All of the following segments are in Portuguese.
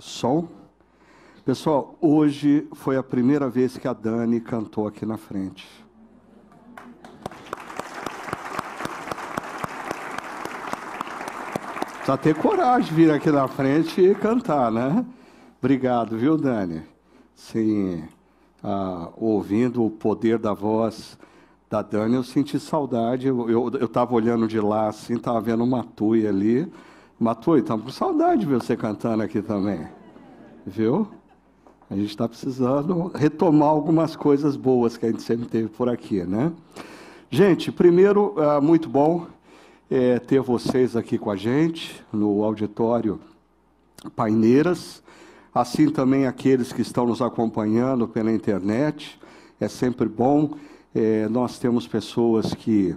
Som. Pessoal, hoje foi a primeira vez que a Dani cantou aqui na frente. Precisa ter coragem de vir aqui na frente e cantar, né? Obrigado, viu, Dani? Sim, ah, ouvindo o poder da voz da Dani, eu senti saudade. Eu estava olhando de lá, assim, estava vendo uma Matui ali. Matui, estamos com saudade de ver você cantando aqui também. Viu? A gente está precisando retomar algumas coisas boas que a gente sempre teve por aqui, né? Gente, primeiro, ah, muito bom é, ter vocês aqui com a gente no auditório Paineiras, assim também aqueles que estão nos acompanhando pela internet. É sempre bom é, nós temos pessoas que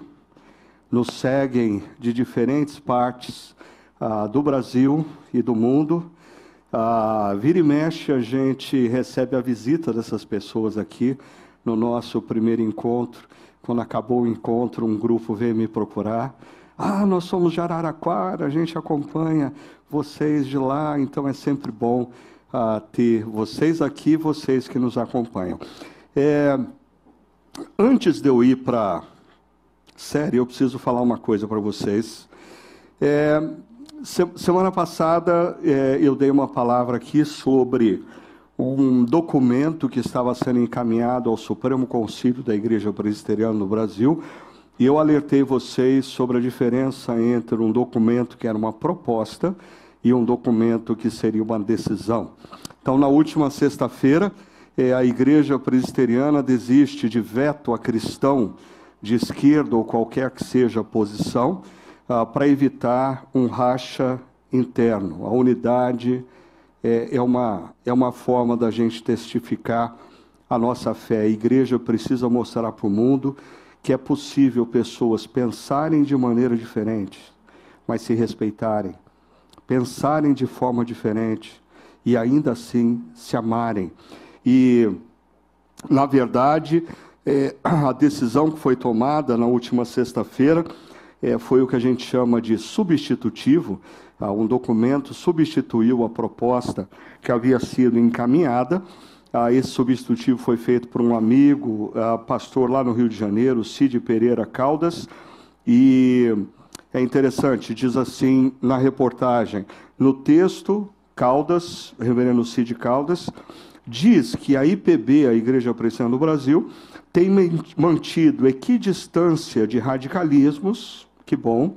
nos seguem de diferentes partes ah, do Brasil e do mundo. Ah, vira e mexe, a gente recebe a visita dessas pessoas aqui no nosso primeiro encontro. Quando acabou o encontro, um grupo veio me procurar. Ah, nós somos de Araraquara, a gente acompanha vocês de lá, então é sempre bom ah, ter vocês aqui, vocês que nos acompanham. É, Antes de eu ir para série, eu preciso falar uma coisa para vocês. É, semana passada é, eu dei uma palavra aqui sobre um documento que estava sendo encaminhado ao Supremo Conselho da Igreja Presbiteriana no Brasil, e eu alertei vocês sobre a diferença entre um documento que era uma proposta e um documento que seria uma decisão. Então, na última sexta-feira, é, a igreja presbiteriana desiste de veto a cristão de esquerda ou qualquer que seja a posição, ah, para evitar um racha interno. A unidade é, é, uma, é uma forma da gente testificar a nossa fé. A igreja precisa mostrar para o mundo que é possível pessoas pensarem de maneira diferente, mas se respeitarem, pensarem de forma diferente e ainda assim se amarem. E, na verdade, é, a decisão que foi tomada na última sexta-feira é, foi o que a gente chama de substitutivo. Ah, um documento substituiu a proposta que havia sido encaminhada. Ah, esse substitutivo foi feito por um amigo, ah, pastor lá no Rio de Janeiro, Cid Pereira Caldas, e é interessante, diz assim na reportagem, no texto, Caldas, reverendo Cid Caldas, diz que a IPB, a Igreja Presbiteriana do Brasil, tem mantido equidistância de radicalismos, que bom,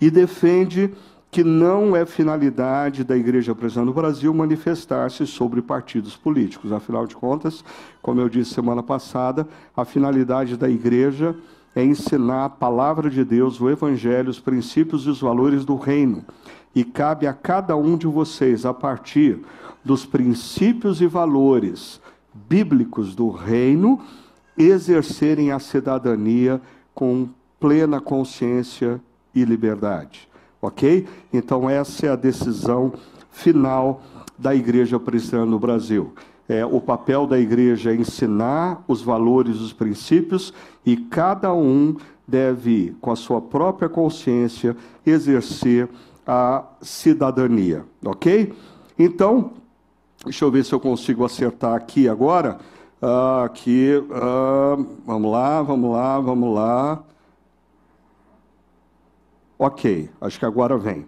e defende que não é finalidade da Igreja Presbiteriana do Brasil manifestar-se sobre partidos políticos. Afinal de contas, como eu disse semana passada, a finalidade da Igreja é ensinar a palavra de Deus, o Evangelho, os princípios e os valores do reino. E cabe a cada um de vocês, a partir dos princípios e valores bíblicos do reino, exercerem a cidadania com plena consciência e liberdade. Ok? Então, essa é a decisão final da Igreja Presbiteriana no Brasil. É, o papel da igreja é ensinar os valores, os princípios, e cada um deve, com a sua própria consciência, exercer a cidadania. Ok? Então, Deixa eu ver se eu consigo acertar aqui agora. Uh, aqui, uh, vamos lá, vamos lá, vamos lá. Ok, acho que agora vem.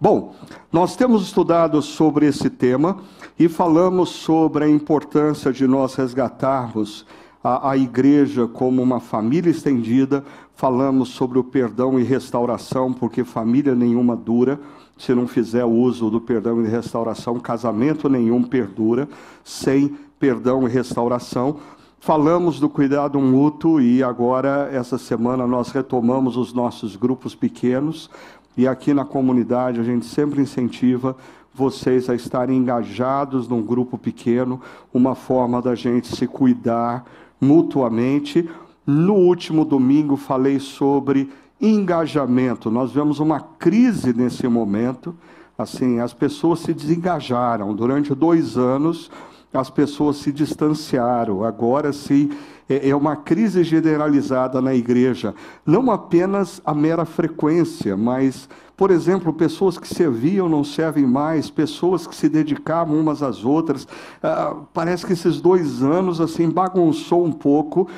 Bom, nós temos estudado sobre esse tema e falamos sobre a importância de nós resgatarmos a, a igreja como uma família estendida. Falamos sobre o perdão e restauração, porque família nenhuma dura se não fizer uso do perdão e restauração, casamento nenhum perdura sem perdão e restauração. Falamos do cuidado mútuo e agora, essa semana, nós retomamos os nossos grupos pequenos. E aqui na comunidade a gente sempre incentiva vocês a estarem engajados num grupo pequeno, uma forma da gente se cuidar mutuamente. No último domingo falei sobre engajamento. Nós vemos uma crise nesse momento. Assim, as pessoas se desengajaram. Durante dois anos, as pessoas se distanciaram. Agora sim é, é uma crise generalizada na igreja. Não apenas a mera frequência, mas, por exemplo, pessoas que serviam não servem mais, pessoas que se dedicavam umas às outras. Ah, parece que esses dois anos assim bagunçou um pouco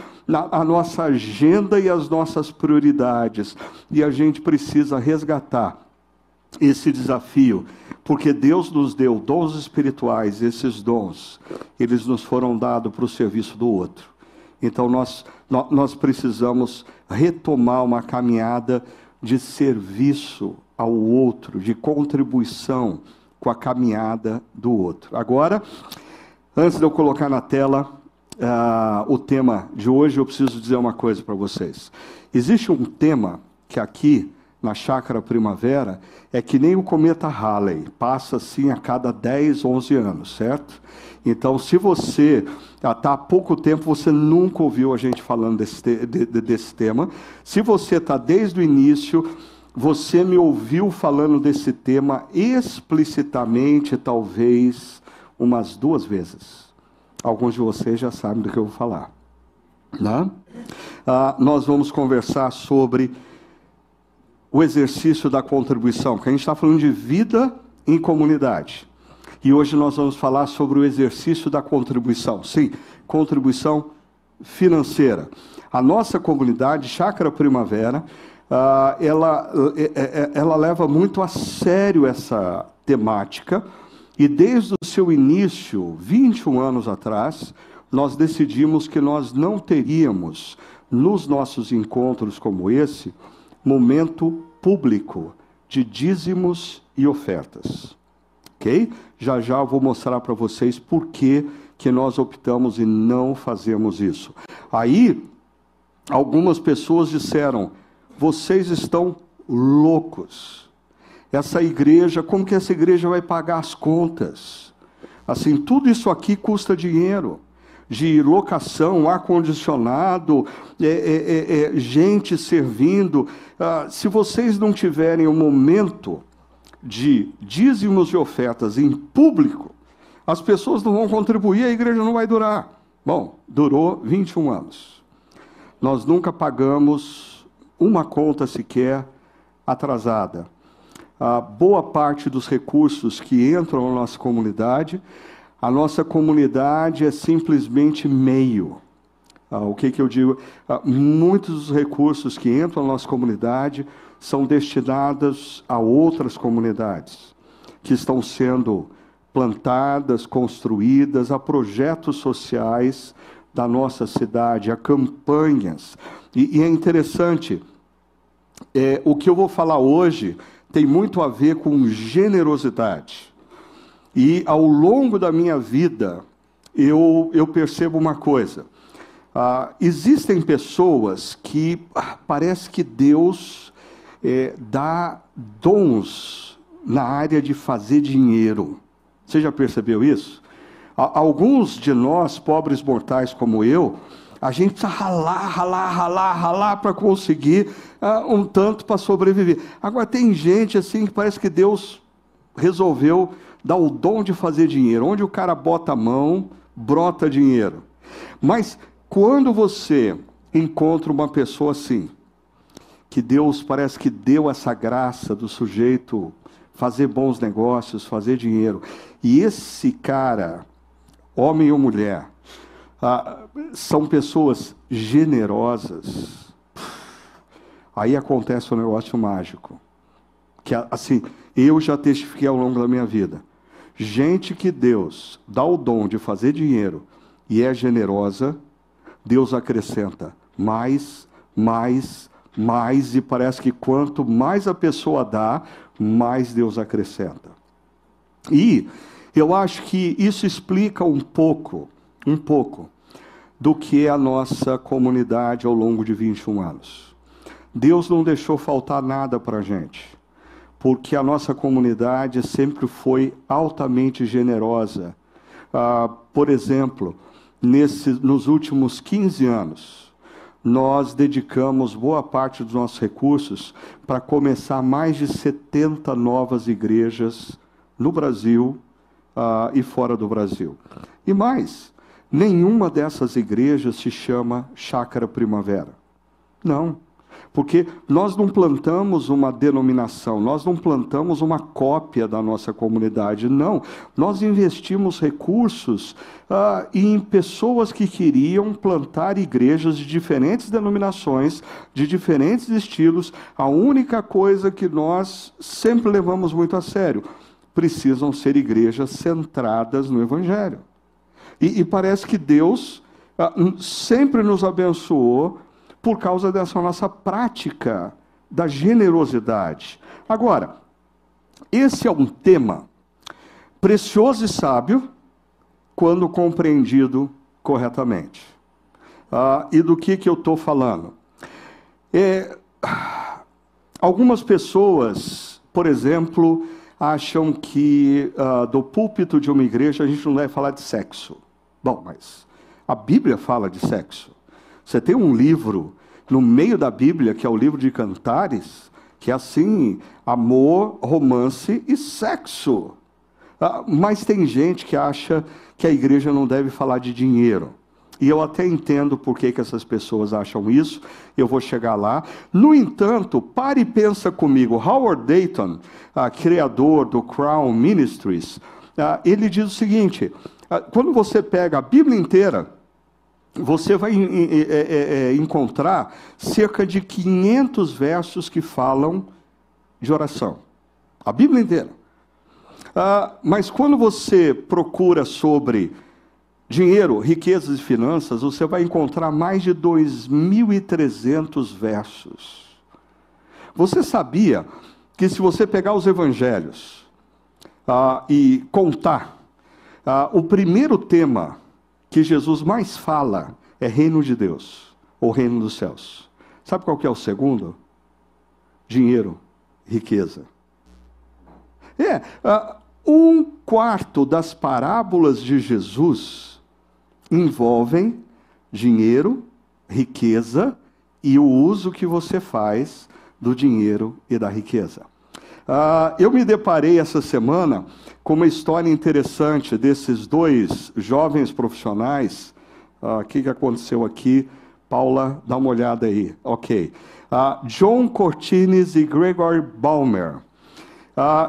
a nossa agenda e as nossas prioridades. E a gente precisa resgatar esse desafio, porque Deus nos deu dons espirituais, esses dons, eles nos foram dados para o serviço do outro. Então nós, nós precisamos retomar uma caminhada de serviço ao outro, de contribuição com a caminhada do outro. Agora, antes de eu colocar na tela uh, o tema de hoje, eu preciso dizer uma coisa para vocês. Existe um tema que aqui na chácara primavera é que nem o cometa Halley, passa assim a cada 10, 11 anos, certo? Então, se você está há pouco tempo, você nunca ouviu a gente falando desse, de, desse tema. Se você está desde o início, você me ouviu falando desse tema explicitamente, talvez umas duas vezes. Alguns de vocês já sabem do que eu vou falar. Né? Ah, nós vamos conversar sobre o exercício da contribuição, que a gente está falando de vida em comunidade. E hoje nós vamos falar sobre o exercício da contribuição. Sim, contribuição financeira. A nossa comunidade, Chácara Primavera, uh, ela, é, é, ela leva muito a sério essa temática. E desde o seu início, 21 anos atrás, nós decidimos que nós não teríamos, nos nossos encontros como esse, momento público de dízimos e ofertas. Ok? Já já vou mostrar para vocês por que, que nós optamos em não fazermos isso. Aí, algumas pessoas disseram: vocês estão loucos. Essa igreja, como que essa igreja vai pagar as contas? Assim, tudo isso aqui custa dinheiro de locação, ar-condicionado, é, é, é, é, gente servindo. Ah, se vocês não tiverem um momento de dízimos e ofertas em público, as pessoas não vão contribuir, a igreja não vai durar. Bom, durou 21 anos. Nós nunca pagamos uma conta sequer atrasada. A boa parte dos recursos que entram na nossa comunidade a nossa comunidade é simplesmente meio. Ah, o que, que eu digo? Ah, muitos dos recursos que entram na nossa comunidade são destinados a outras comunidades que estão sendo plantadas, construídas, a projetos sociais da nossa cidade, a campanhas. E, e é interessante, é, o que eu vou falar hoje tem muito a ver com generosidade. E ao longo da minha vida, eu, eu percebo uma coisa. Ah, existem pessoas que ah, parece que Deus é, dá dons na área de fazer dinheiro. Você já percebeu isso? Alguns de nós, pobres mortais como eu, a gente precisa ralar, ralar, ralar, ralar para conseguir uh, um tanto para sobreviver. Agora, tem gente assim que parece que Deus resolveu dá o dom de fazer dinheiro. Onde o cara bota a mão, brota dinheiro. Mas quando você encontra uma pessoa assim, que Deus parece que deu essa graça do sujeito fazer bons negócios, fazer dinheiro, e esse cara, homem ou mulher, ah, são pessoas generosas, aí acontece um negócio mágico. Que assim, eu já testifiquei ao longo da minha vida. Gente que Deus dá o dom de fazer dinheiro e é generosa, Deus acrescenta mais, mais, mais, e parece que quanto mais a pessoa dá, mais Deus acrescenta. E eu acho que isso explica um pouco, um pouco, do que é a nossa comunidade ao longo de 21 anos. Deus não deixou faltar nada para a gente porque a nossa comunidade sempre foi altamente generosa. Ah, por exemplo, nesse, nos últimos 15 anos, nós dedicamos boa parte dos nossos recursos para começar mais de 70 novas igrejas no Brasil uh, e fora do Brasil. E mais, nenhuma dessas igrejas se chama Chácara Primavera. Não. Porque nós não plantamos uma denominação, nós não plantamos uma cópia da nossa comunidade, não. Nós investimos recursos ah, em pessoas que queriam plantar igrejas de diferentes denominações, de diferentes estilos. A única coisa que nós sempre levamos muito a sério: precisam ser igrejas centradas no Evangelho. E, e parece que Deus ah, sempre nos abençoou por causa dessa nossa prática da generosidade. Agora, esse é um tema precioso e sábio quando compreendido corretamente. Ah, e do que, que eu estou falando? É, algumas pessoas, por exemplo, acham que ah, do púlpito de uma igreja a gente não deve falar de sexo. Bom, mas a Bíblia fala de sexo. Você tem um livro no meio da Bíblia, que é o livro de Cantares, que é assim: amor, romance e sexo. Ah, mas tem gente que acha que a igreja não deve falar de dinheiro. E eu até entendo por que, que essas pessoas acham isso, eu vou chegar lá. No entanto, pare e pensa comigo. Howard Dayton, ah, criador do Crown Ministries, ah, ele diz o seguinte: ah, quando você pega a Bíblia inteira, você vai é, é, é, encontrar cerca de 500 versos que falam de oração. A Bíblia inteira. Ah, mas quando você procura sobre dinheiro, riquezas e finanças, você vai encontrar mais de 2.300 versos. Você sabia que se você pegar os evangelhos ah, e contar, ah, o primeiro tema que Jesus mais fala é reino de Deus, ou reino dos céus. Sabe qual que é o segundo? Dinheiro, riqueza. É, uh, um quarto das parábolas de Jesus envolvem dinheiro, riqueza e o uso que você faz do dinheiro e da riqueza. Uh, eu me deparei essa semana com uma história interessante desses dois jovens profissionais. Ah, o que, que aconteceu aqui? Paula, dá uma olhada aí. Ok. Uh, John Cortines e Gregory Balmer.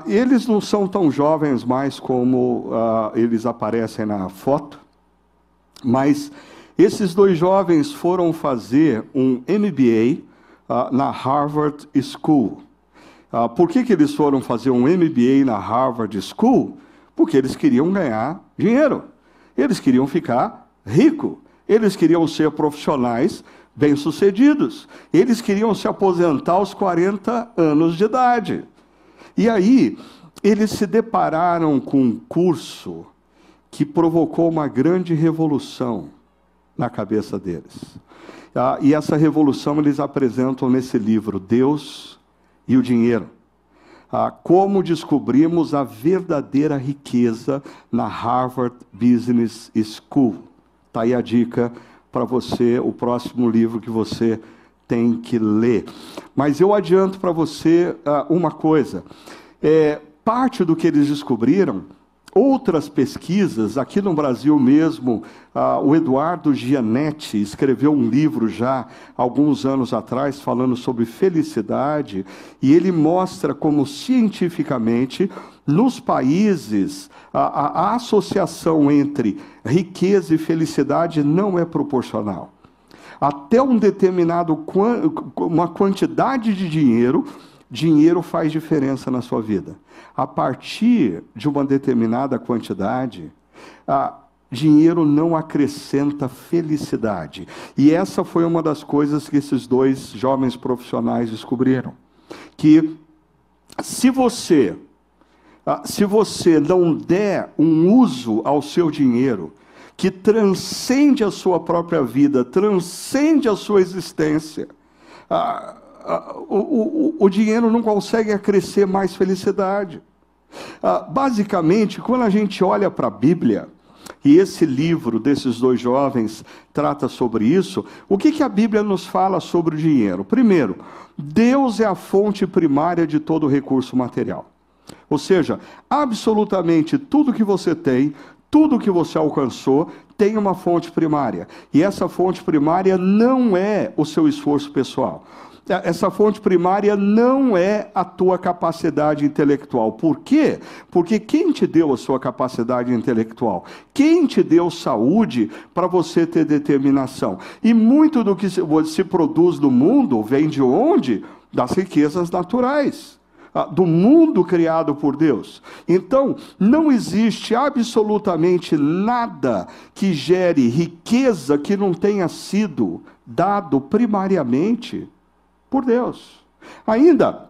eles não são tão jovens mais como eles aparecem na foto, mas esses dois jovens foram fazer um MBA na Harvard School. Ah, por que, que eles foram fazer um MBA na Harvard School? Porque eles queriam ganhar dinheiro. Eles queriam ficar rico. Eles queriam ser profissionais bem-sucedidos. Eles queriam se aposentar aos 40 anos de idade. E aí, eles se depararam com um curso que provocou uma grande revolução na cabeça deles. Ah, e essa revolução eles apresentam nesse livro, Deus e o dinheiro. Ah, como descobrimos a verdadeira riqueza na Harvard Business School. Está aí a dica para você, o próximo livro que você tem que ler. Mas eu adianto para você ah, uma coisa: é, parte do que eles descobriram outras pesquisas, aqui no Brasil mesmo, ah, o Eduardo Gianetti escreveu um livro já alguns anos atrás falando sobre felicidade, e ele mostra como cientificamente nos países a, a, associação entre riqueza e felicidade não é proporcional. Até um determinado uma quantidade de dinheiro dinheiro faz diferença na sua vida. A partir de uma determinada quantidade, a dinheiro não acrescenta felicidade. E essa foi uma das coisas que esses dois jovens profissionais descobriram, que se você se você não der um uso ao seu dinheiro que transcende a sua própria vida, transcende a sua existência, o, o, o dinheiro não consegue acrescer mais felicidade. Ah, basicamente, quando a gente olha para a Bíblia, e esse livro desses dois jovens trata sobre isso, o que, que a Bíblia nos fala sobre o dinheiro? Primeiro, Deus é a fonte primária de todo recurso material. Ou seja, absolutamente tudo que você tem, tudo que você alcançou tem uma fonte primária. E essa fonte primária não é o seu esforço pessoal. Essa fonte primária não é a tua capacidade intelectual. Por quê? Porque quem te deu a sua capacidade intelectual? Quem te deu saúde para você ter determinação? E muito do que se produz no mundo vem de onde? Das riquezas naturais do mundo criado por Deus. Então, não existe absolutamente nada que gere riqueza que não tenha sido dado primariamente por Deus. Ainda,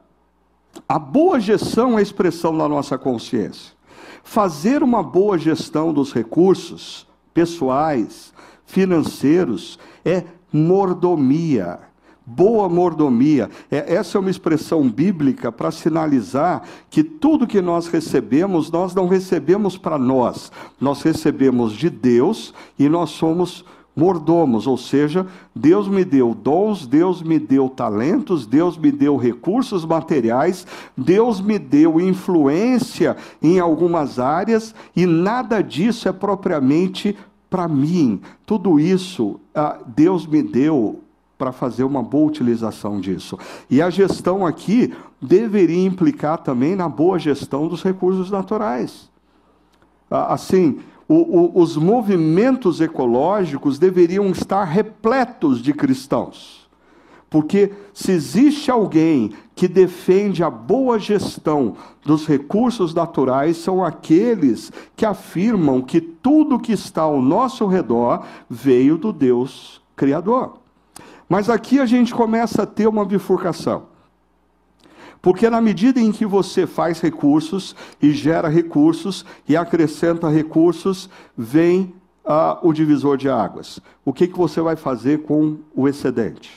a boa gestão é a expressão da nossa consciência. Fazer uma boa gestão dos recursos pessoais, financeiros, é mordomia. Boa mordomia. É, essa é uma expressão bíblica para sinalizar que tudo que nós recebemos, nós não recebemos para nós. Nós recebemos de Deus e nós somos mordomos, ou seja, Deus me deu dons, Deus me deu talentos, Deus me deu recursos materiais, Deus me deu influência em algumas áreas e nada disso é propriamente para mim. Tudo isso ah, Deus me deu para fazer uma boa utilização disso. E a gestão aqui deveria implicar também na boa gestão dos recursos naturais. Ah, assim, o, o, os movimentos ecológicos deveriam estar repletos de cristãos. Porque se existe alguém que defende a boa gestão dos recursos naturais, são aqueles que afirmam que tudo que está ao nosso redor veio do Deus Criador. Mas aqui a gente começa a ter uma bifurcação. Porque na medida em que você faz recursos e gera recursos e acrescenta recursos, vem uh, o divisor de águas. O que, que você vai fazer com o excedente?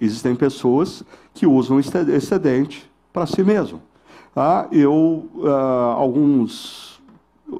Existem pessoas que usam excedente para si mesmo. Ah, eu, uh, alguns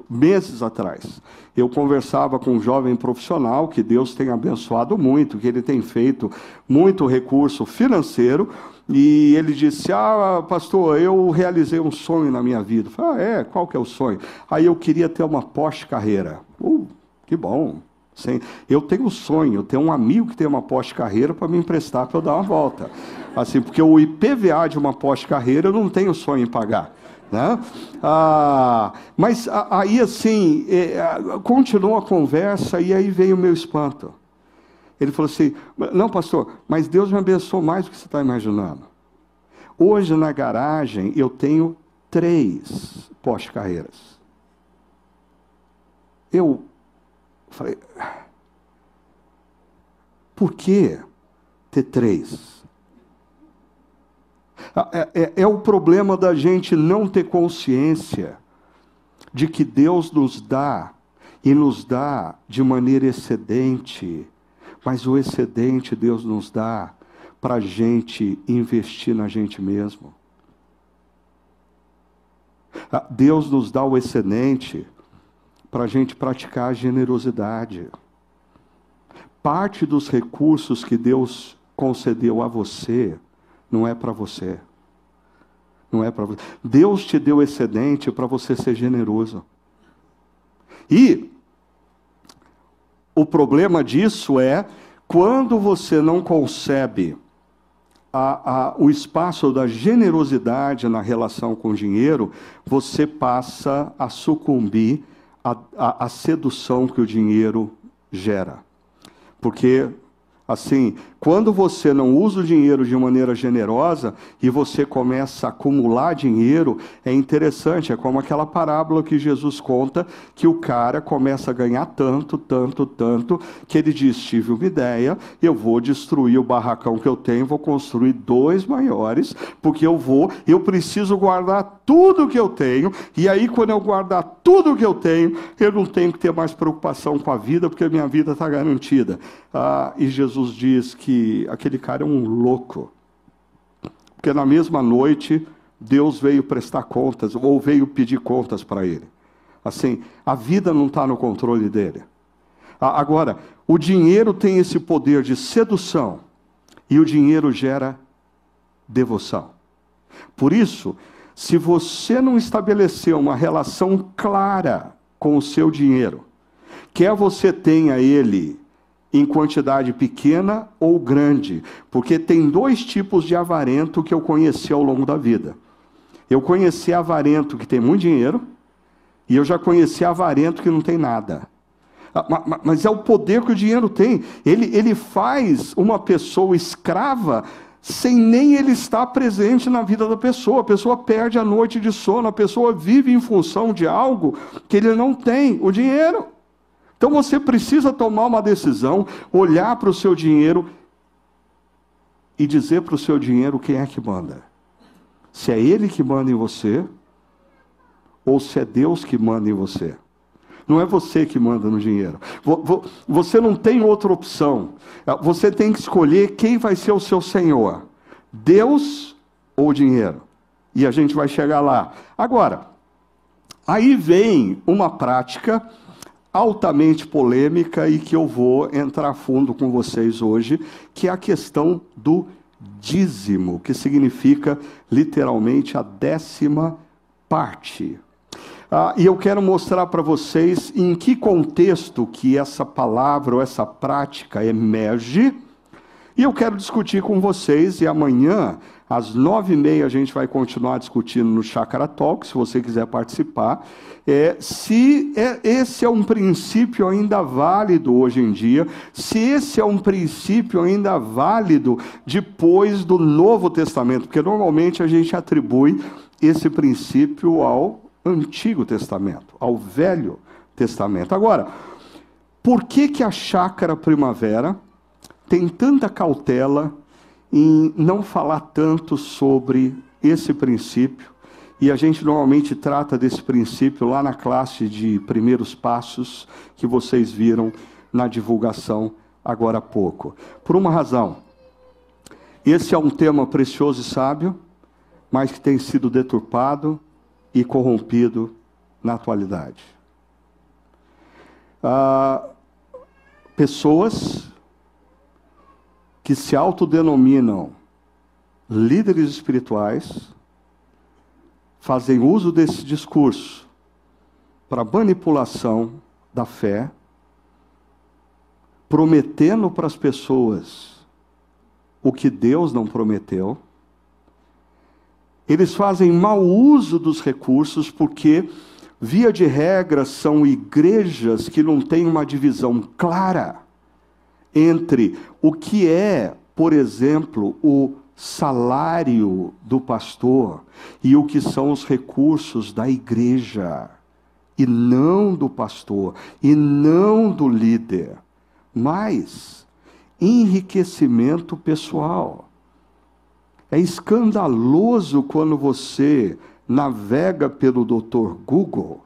meses atrás, eu conversava com um jovem profissional que Deus tem abençoado muito, que ele tem feito muito recurso financeiro, e ele disse: Ah, pastor, eu realizei um sonho na minha vida. Eu falei, ah, é? Qual que é o sonho? Aí eu queria ter uma Porsche Carreira. Uh, que bom. Sim, eu tenho um sonho, eu tenho um amigo que tem uma Porsche Carreira para me emprestar para eu dar uma volta. Assim, porque o IPVA de uma Porsche Carreira eu não tenho sonho em pagar. Né? Ah, mas aí assim, é, continuou a conversa e aí veio o meu espanto. Ele falou assim: Não, pastor, mas Deus me abençoou mais do que você está imaginando. Hoje na garagem eu tenho três pós-carreiras. Eu falei: Por que ter três? Ah, é, é, é, o problema da gente não ter consciência de que Deus nos dá e nos dá de maneira excedente mas o excedente Deus nos dá para a gente investir na gente mesmo. Ah, Deus nos dá o excedente para a gente praticar a generosidade. Parte dos recursos que Deus concedeu a você não é para você. Não é para você. Deus te deu excedente para você ser generoso. E o problema disso é quando você não concebe a, a, o espaço da generosidade na relação com o dinheiro, você passa a sucumbir à sedução que o dinheiro gera. Porque Assim, quando você não usa o dinheiro de maneira generosa e você começa a acumular dinheiro, é interessante, é como aquela parábola que Jesus conta, que o cara começa a ganhar tanto, tanto, tanto, que ele diz: tive uma ideia, eu vou destruir o barracão que eu tenho, vou construir dois maiores, porque eu vou, eu preciso guardar tudo que eu tenho, e aí quando eu guardar tudo que eu tenho, eu não tenho que ter mais preocupação com a vida, porque minha vida está garantida. Ah, e Jesus diz que aquele cara é um louco. Porque na mesma noite, Deus veio prestar contas, ou veio pedir contas para ele. Assim, a vida não está no controle dele. Agora, o dinheiro tem esse poder de sedução, e o dinheiro gera devoção. Por isso, se você não estabelecer uma relação clara com o seu dinheiro. Quer você tenha ele em quantidade pequena ou grande, porque tem dois tipos de avarento que eu conheci ao longo da vida. Eu conheci avarento que tem muito dinheiro, e eu já conheci avarento que não tem nada. Ah, mas é o poder que o dinheiro tem. Ele, ele faz uma pessoa escrava sem nem ele estar presente na vida da pessoa. A pessoa perde a noite de sono, a pessoa vive em função de algo que ele não tem, o dinheiro. Então você precisa tomar uma decisão, olhar para o seu dinheiro e dizer para o seu dinheiro quem é que manda. Se é ele que manda em você, ou se é Deus que manda em você. Não é você que manda no dinheiro. Você não tem outra opção. Você tem que escolher quem vai ser o seu Senhor: Deus ou o dinheiro. E a gente vai chegar lá. Agora, aí vem uma prática altamente polêmica e que eu vou entrar fundo com vocês hoje, que é a questão do dízimo, que significa literalmente a décima parte. Ah, e eu quero mostrar para vocês em que contexto que essa palavra ou essa prática emerge. E eu quero discutir com vocês, e amanhã, às nove e meia, a gente vai continuar discutindo no Chakra Talk, se você quiser participar, é, se é, esse é um princípio ainda válido hoje em dia, se esse é um princípio ainda válido depois do Novo Testamento, porque normalmente a gente atribui esse princípio ao Antigo Testamento, ao Velho Testamento. Agora, por que, que a chácara primavera tem tanta cautela em não falar tanto sobre esse princípio? E a gente normalmente trata desse princípio lá na classe de primeiros passos que vocês viram na divulgação agora há pouco. Por uma razão. Esse é um tema precioso e sábio, mas que tem sido deturpado, e corrompido na atualidade. Ah, pessoas que se autodenominam líderes espirituais fazem uso desse discurso para manipulação da fé, prometendo para as pessoas o que Deus não prometeu. Eles fazem mau uso dos recursos porque, via de regra, são igrejas que não têm uma divisão clara entre o que é, por exemplo, o salário do pastor e o que são os recursos da igreja, e não do pastor, e não do líder, mas enriquecimento pessoal. É escandaloso quando você navega pelo Dr. Google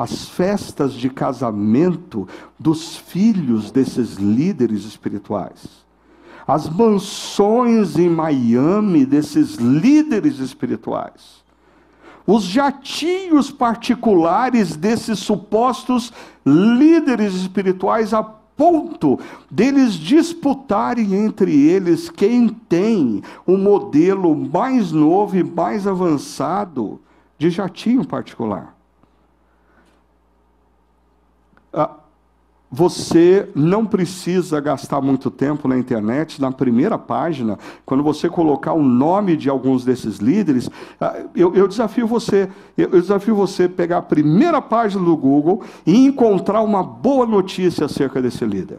as festas de casamento dos filhos desses líderes espirituais, as mansões em Miami desses líderes espirituais, os jatinhos particulares desses supostos líderes espirituais a ponto deles disputarem entre eles quem tem o modelo mais novo e mais avançado de jatinho particular. Ah, você não precisa gastar muito tempo na internet, na primeira página, quando você colocar o nome de alguns desses líderes, ah, eu, eu desafio você, eu, eu desafio você pegar a primeira página do Google e encontrar uma boa notícia acerca desse líder.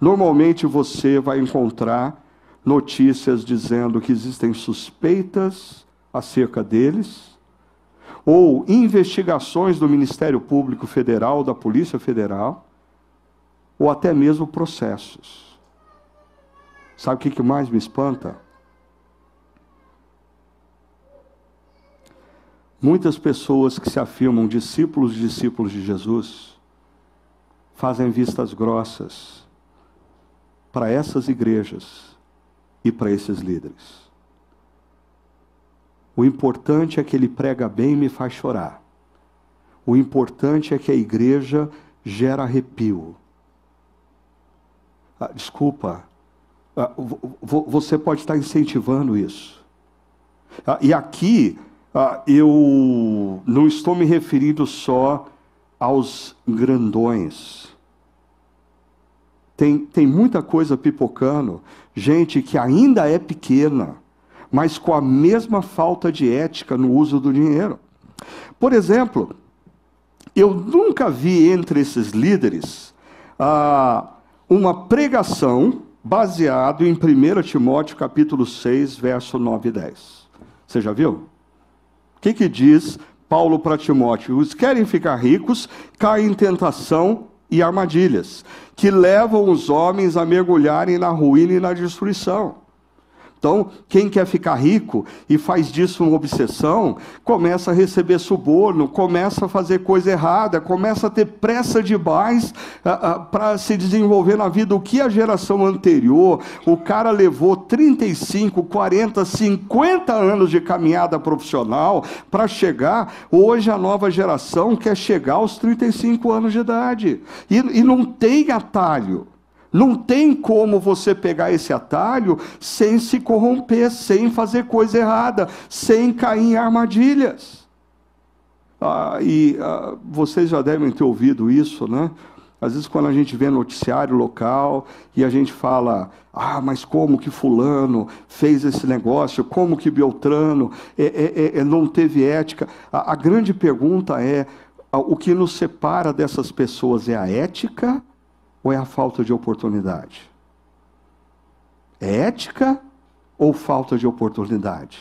Normalmente você vai encontrar notícias dizendo que existem suspeitas acerca deles ou investigações do Ministério Público Federal, da Polícia Federal, ou até mesmo processos. Sabe o que mais me espanta? Muitas pessoas que se afirmam discípulos e discípulos de Jesus fazem vistas grossas para essas igrejas e para esses líderes. O importante é que ele prega bem e me faz chorar. O importante é que a igreja gera arrepio. Ah, desculpa, ah, você pode estar incentivando isso. Ah, e aqui, ah, eu não estou me referindo só aos grandões. Tem, tem muita coisa pipocando, gente que ainda é pequena, mas com a mesma falta de ética no uso do dinheiro. Por exemplo, eu nunca vi entre esses líderes ah, uma pregação baseado em 1 Timóteo capítulo 6, verso 9 e 10. Você já viu? O que, que diz Paulo para Timóteo? Os querem ficar ricos, caem em tentação e armadilhas, que levam os homens a mergulharem na ruína e na destruição. Então, quem quer ficar rico e faz disso uma obsessão, começa a receber suborno, começa a fazer coisa errada, começa a ter pressa demais uh, uh, para se desenvolver na vida. O que a geração anterior, o cara levou 35, 40, 50 anos de caminhada profissional para chegar, hoje a nova geração quer chegar aos 35 anos de idade. E, e não tem atalho. Não tem como você pegar esse atalho sem se corromper, sem fazer coisa errada, sem cair em armadilhas. Ah, e ah, vocês já devem ter ouvido isso, né? Às vezes, quando a gente vê noticiário local e a gente fala, ah, mas como que Fulano fez esse negócio, como que Beltrano é, é, é, não teve ética. A, a grande pergunta é: o que nos separa dessas pessoas é a ética ou é a falta de oportunidade? É ética ou falta de oportunidade?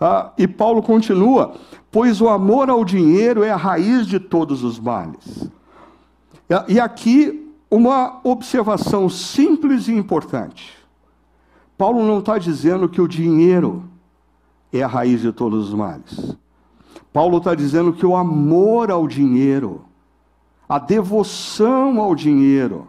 Ah, e Paulo continua: pois o amor ao dinheiro é a raiz de todos os males. E aqui uma observação simples e importante. Paulo não está dizendo que o dinheiro é a raiz de todos os males. Paulo está dizendo que o amor ao dinheiro a devoção ao dinheiro.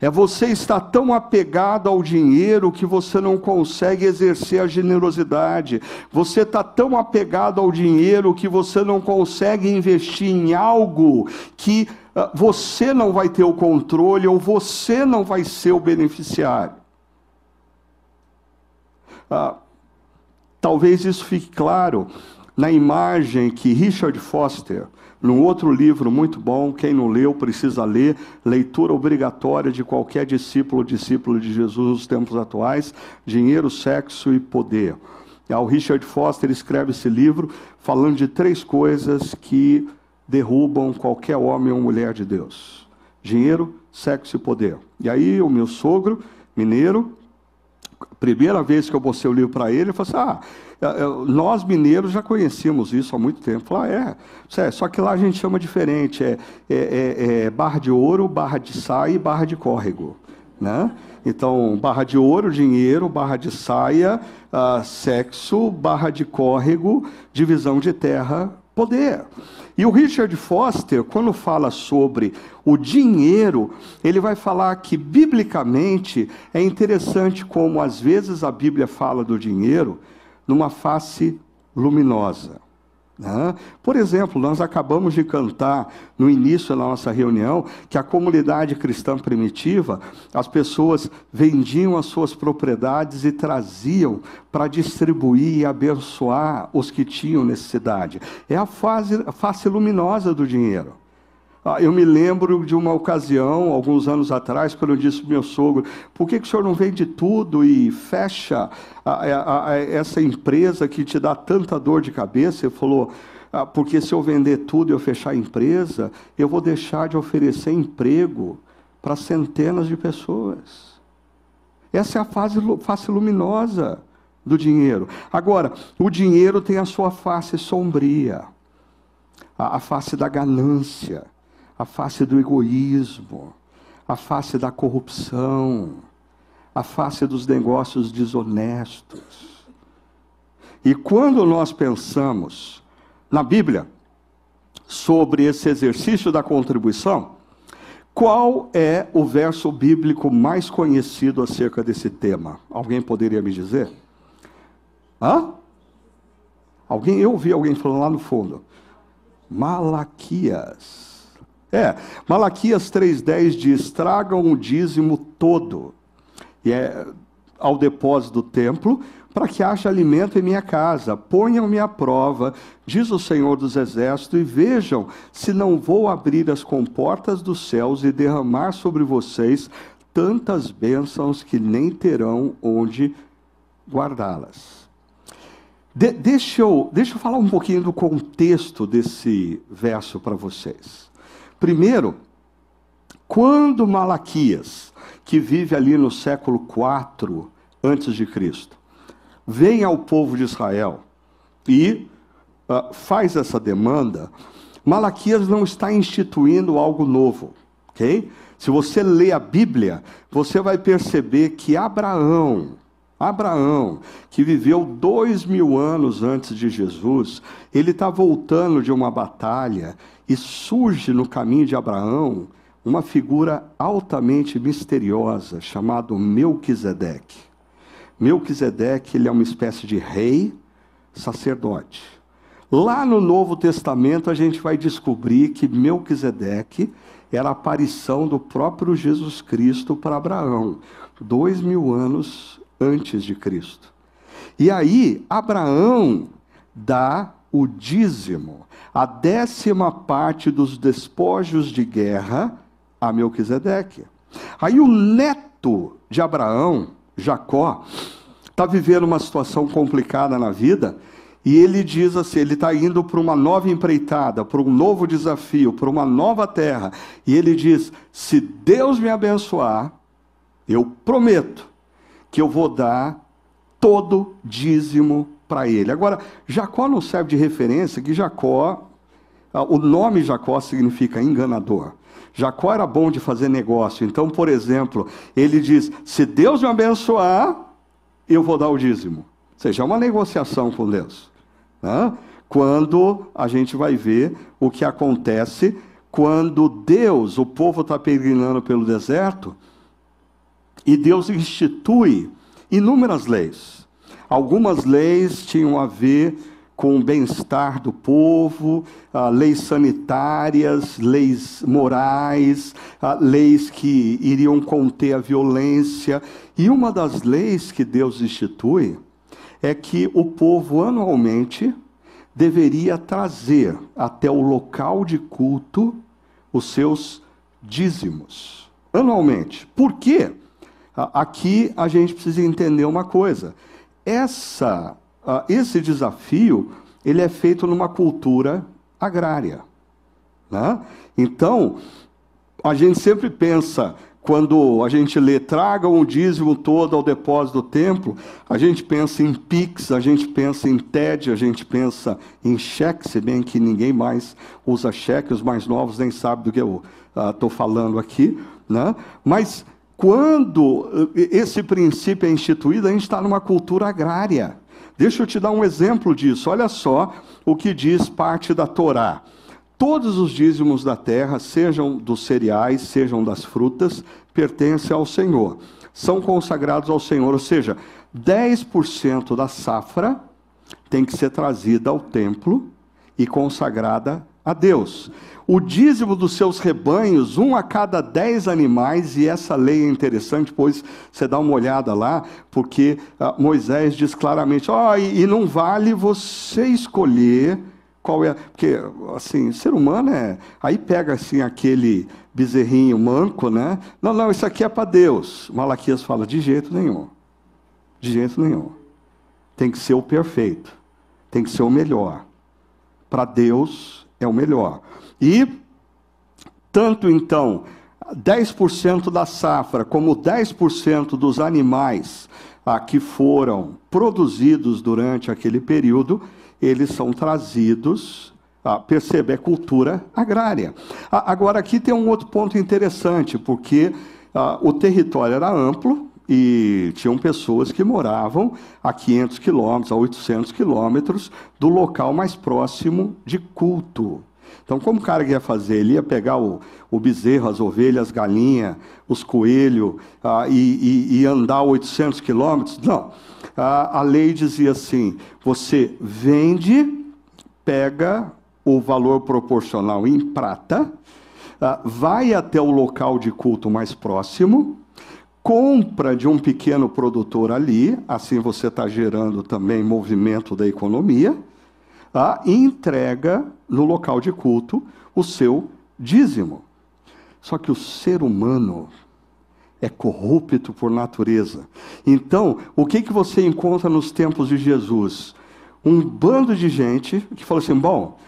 É você estar tão apegado ao dinheiro que você não consegue exercer a generosidade. Você está tão apegado ao dinheiro que você não consegue investir em algo que uh, você não vai ter o controle ou você não vai ser o beneficiário. Uh, talvez isso fique claro na imagem que Richard Foster num outro livro muito bom, quem não leu precisa ler, leitura obrigatória de qualquer discípulo discípulo de Jesus nos tempos atuais, Dinheiro, Sexo e Poder. O Richard Foster escreve esse livro falando de três coisas que derrubam qualquer homem ou mulher de Deus: dinheiro, sexo e poder. E aí o meu sogro, mineiro, primeira vez que eu mostrei o livro para ele, ele falou assim: ah, nós mineiros já conhecíamos isso há muito tempo. Lá é, é, só que lá a gente chama diferente, é, é, é, é barra de ouro, barra de saia e barra de córrego. Né? Então, barra de ouro, dinheiro, barra de saia, uh, sexo, barra de córrego, divisão de terra, poder. E o Richard Foster, quando fala sobre o dinheiro, ele vai falar que, biblicamente, é interessante como às vezes a Bíblia fala do dinheiro numa face luminosa. Né? Por exemplo, nós acabamos de cantar no início da nossa reunião que a comunidade cristã primitiva, as pessoas vendiam as suas propriedades e traziam para distribuir e abençoar os que tinham necessidade. É a, fase, a face luminosa do dinheiro. Ah, eu me lembro de uma ocasião, alguns anos atrás, quando eu disse para meu sogro: por que, que o senhor não vende tudo e fecha a, a, a, essa empresa que te dá tanta dor de cabeça? Ele falou: ah, porque se eu vender tudo e eu fechar a empresa, eu vou deixar de oferecer emprego para centenas de pessoas. Essa é a fase, face luminosa do dinheiro. Agora, o dinheiro tem a sua face sombria, a, a face da ganância a face do egoísmo, a face da corrupção, a face dos negócios desonestos. E quando nós pensamos na Bíblia sobre esse exercício da contribuição, qual é o verso bíblico mais conhecido acerca desse tema? Alguém poderia me dizer? Hã? Alguém, eu ouvi alguém falando lá no fundo. Malaquias. É, Malaquias 3,10 diz: tragam o dízimo todo. E é, ao depósito do templo, para que haja alimento em minha casa. Ponham-me à prova, diz o Senhor dos Exércitos, e vejam se não vou abrir as comportas dos céus e derramar sobre vocês tantas bênçãos que nem terão onde guardá-las. De, deixa, eu, deixa eu falar um pouquinho do contexto desse verso para vocês. Primeiro, quando Malaquias, que vive ali no século 4 antes de Cristo, vem ao povo de Israel e uh, faz essa demanda, Malaquias não está instituindo algo novo, ok? Se você lê a Bíblia, você vai perceber que Abraão, Abraão, que viveu dois mil anos antes de Jesus, ele está voltando de uma batalha e surge no caminho de Abraão uma figura altamente misteriosa chamado Melquisedeque. Melquisedeque ele é uma espécie de rei, sacerdote. Lá no Novo Testamento a gente vai descobrir que Melquisedeque era a aparição do próprio Jesus Cristo para Abraão, dois mil anos antes de Cristo. E aí, Abraão dá o dízimo, a décima parte dos despojos de guerra a Melquisedeque. Aí o neto de Abraão, Jacó, está vivendo uma situação complicada na vida e ele diz assim: ele está indo para uma nova empreitada, para um novo desafio, para uma nova terra. E ele diz: se Deus me abençoar, eu prometo que eu vou dar todo dízimo para ele. Agora, Jacó não serve de referência que Jacó, o nome Jacó significa enganador. Jacó era bom de fazer negócio. Então, por exemplo, ele diz: se Deus me abençoar, eu vou dar o dízimo. Ou seja, é uma negociação com Deus. Né? Quando a gente vai ver o que acontece quando Deus, o povo está peregrinando pelo deserto, e Deus institui inúmeras leis. Algumas leis tinham a ver com o bem-estar do povo, ah, leis sanitárias, leis morais, ah, leis que iriam conter a violência. E uma das leis que Deus institui é que o povo anualmente deveria trazer até o local de culto os seus dízimos. Anualmente. Por quê? Aqui a gente precisa entender uma coisa. Essa, esse desafio ele é feito numa cultura agrária. Né? Então, a gente sempre pensa, quando a gente lê, traga um dízimo todo ao depósito do templo, a gente pensa em PIX, a gente pensa em TED, a gente pensa em cheque, se bem que ninguém mais usa cheque, os mais novos nem sabem do que eu estou uh, falando aqui. Né? Mas quando eh, esse princípio é instituído, a gente está numa cultura agrária. Deixa eu te dar um exemplo disso. Olha só o que diz parte da Torá. Todos os dízimos da terra, sejam dos cereais, sejam das frutas, pertencem ao Senhor. São consagrados ao Senhor, ou seja, 10% da safra tem que ser trazida ao templo e consagrada a Deus o dízimo dos seus rebanhos, um a cada dez animais, e essa lei é interessante, pois você dá uma olhada lá, porque ah, Moisés diz claramente: ó, oh, e, e não vale você escolher qual é. Porque, assim, ser humano é. Aí pega, assim, aquele bezerrinho manco, né? Não, não, isso aqui é para Deus. Malaquias fala: de jeito nenhum. De jeito nenhum. Tem que ser o perfeito. Tem que ser o melhor. Para Deus é o melhor. E tanto então 10% da safra como 10% dos animais ah, que foram produzidos durante aquele período, eles são trazidos ah, percebe, é cultura agrária. Ah, agora, aqui tem um outro ponto interessante, porque o território era amplo e tinham pessoas que moravam a 500 quilômetros, a 800 quilômetros do local mais próximo de culto. Então, como o cara ia fazer? Ele ia pegar o, o bezerro, as ovelhas, as galinhas, os coelhos ah, e, e, e, andar 800 quilômetros? Não. Ah, a lei dizia assim: você vende, pega o valor proporcional em prata, ah, vai até o local de culto mais próximo, compra de um pequeno produtor ali, assim você está gerando também movimento da economia, ah, e entrega no local de culto o seu dízimo. Só que o ser humano é corrupto por natureza. Então, o que, que você encontra nos tempos de Jesus? Um bando de gente que falou assim: bom,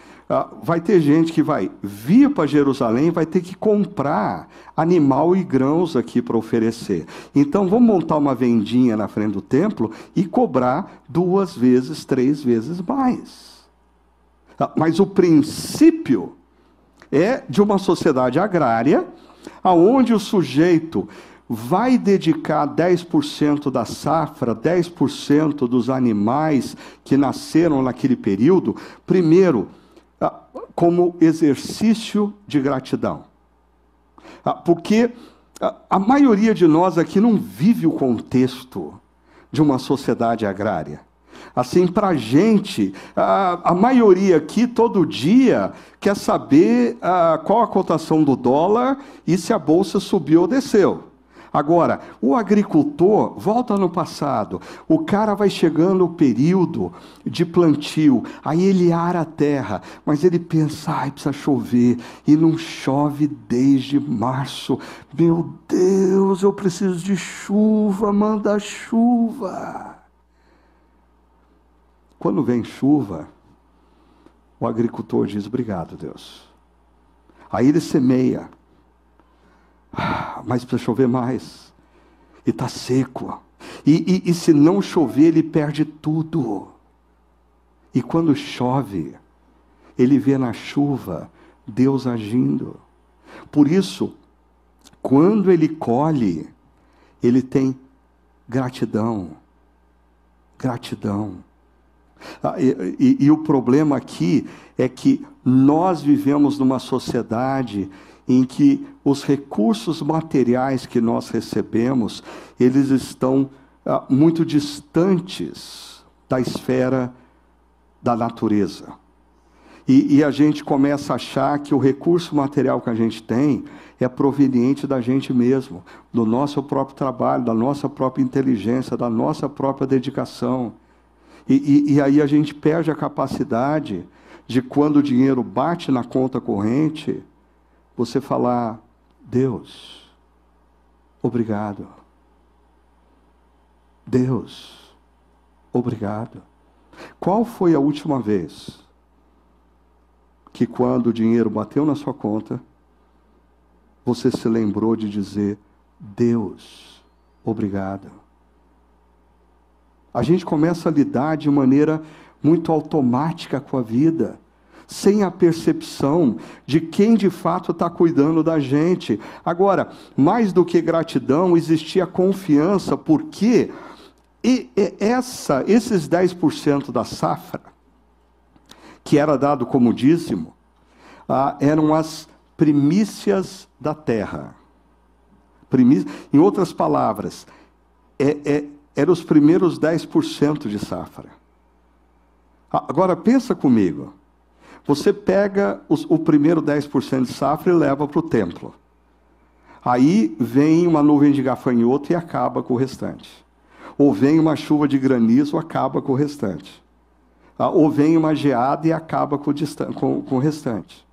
vai ter gente que vai vir para Jerusalém, vai ter que comprar animal e grãos aqui para oferecer. Então vamos montar uma vendinha na frente do templo e cobrar duas vezes, três vezes mais. Ah, mas o princípio é de uma sociedade agrária, aonde o sujeito vai dedicar 10% da safra, 10% dos animais que nasceram naquele período, primeiro, ah, como exercício de gratidão. Ah, porque ah, a maioria de nós aqui não vive o contexto de uma sociedade agrária. Assim, para a gente, a, maioria aqui todo dia quer saber qual a cotação do dólar e se a bolsa subiu ou desceu. Agora, o agricultor, volta no passado, o cara vai chegando o período de plantio, aí ele ara a terra, mas ele pensa, ai, precisa chover, e não chove desde março. Meu Deus, eu preciso de chuva, manda chuva. Quando vem chuva, o agricultor diz: Obrigado, Deus. Aí ele semeia, mas precisa chover mais. E está seco. E, e, e se não chover, ele perde tudo. E quando chove, ele vê na chuva Deus agindo. Por isso, quando ele colhe, ele tem gratidão. Gratidão. Ah, e, e, e, o problema aqui é que nós vivemos numa sociedade em que os recursos materiais que nós recebemos, eles estão ah, muito distantes da esfera da natureza. E, e, a gente começa a achar que o recurso material que a gente tem é proveniente da gente mesmo, do nosso próprio trabalho, da nossa própria inteligência, da nossa própria dedicação. E, e, e aí a gente perde a capacidade de, quando o dinheiro bate na conta corrente, você falar: Deus, obrigado. Deus, obrigado. Qual foi a última vez que, quando o dinheiro bateu na sua conta, você se lembrou de dizer: Deus, obrigado? A gente começa a lidar de maneira muito automática com a vida sem a percepção de quem de fato está cuidando da gente. Agora, mais do que gratidão, existia confiança, porque e, e essa, esses 10% da safra, que era dado como dízimo, ah, eram as primícias da terra. Primí em outras palavras, é, é, eram os primeiros 10% de safra. Agora pensa comigo. Você pega os, o primeiro 10% de safra e leva para o templo. Aí vem uma nuvem de gafanhoto e acaba com o restante. Ou vem uma chuva de granizo, acaba com o restante. Ah, ou vem uma geada e acaba com o, com, com o restante.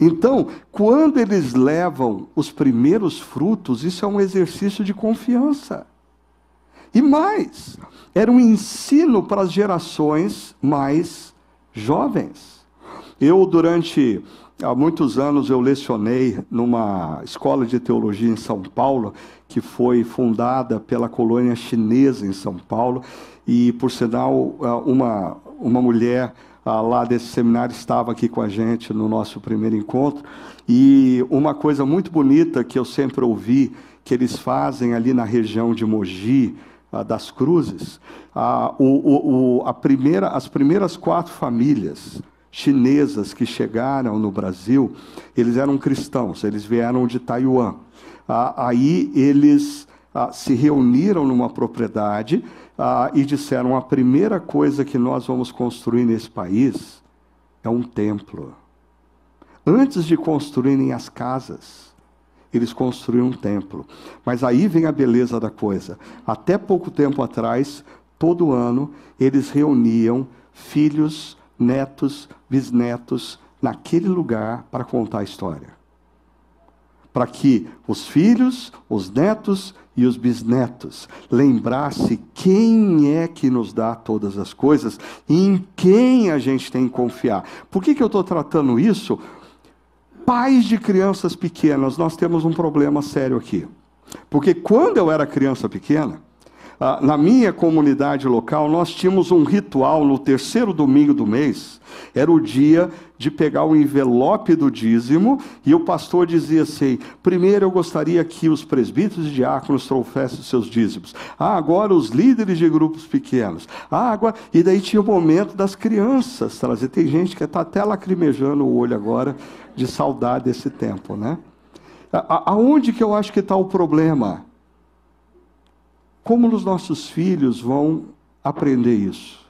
Então, quando eles levam os primeiros frutos, isso é um exercício de confiança. E mais, era um ensino para as gerações mais jovens. Eu, durante há muitos anos, eu lecionei numa escola de teologia em São Paulo, que foi fundada pela colônia chinesa em São Paulo, e, por sinal, uma, uma mulher lá desse seminário estava aqui com a gente no nosso primeiro encontro, e uma coisa muito bonita que eu sempre ouvi que eles fazem ali na região de Mogi, das Cruzes, a, o, o, a primeira, as primeiras quatro famílias chinesas que chegaram no Brasil, eles eram cristãos, eles vieram de Taiwan. Ah, aí eles ah, se reuniram numa propriedade ah, e disseram: a primeira coisa que nós vamos construir nesse país é um templo. Antes de construírem as casas, eles construíram um templo. Mas aí vem a beleza da coisa. Até pouco tempo atrás, todo ano, eles reuniam filhos, netos, bisnetos naquele lugar para contar a história. Para que os filhos, os netos e os bisnetos lembrassem quem é que nos dá todas as coisas e em quem a gente tem que confiar. Por que, que eu estou tratando isso? Pais de crianças pequenas, nós temos um problema sério aqui. Porque quando eu era criança pequena, na minha comunidade local, nós tínhamos um ritual no terceiro domingo do mês. Era o dia de pegar o envelope do dízimo e o pastor dizia assim: primeiro eu gostaria que os presbíteros e diáconos trouxessem seus dízimos. Ah, agora os líderes de grupos pequenos. Ah, agora. E daí tinha o momento das crianças trazer. Tem gente que está até lacrimejando o olho agora de saudade desse tempo, né? Aonde que eu acho que está o problema? Como os nossos filhos vão aprender isso?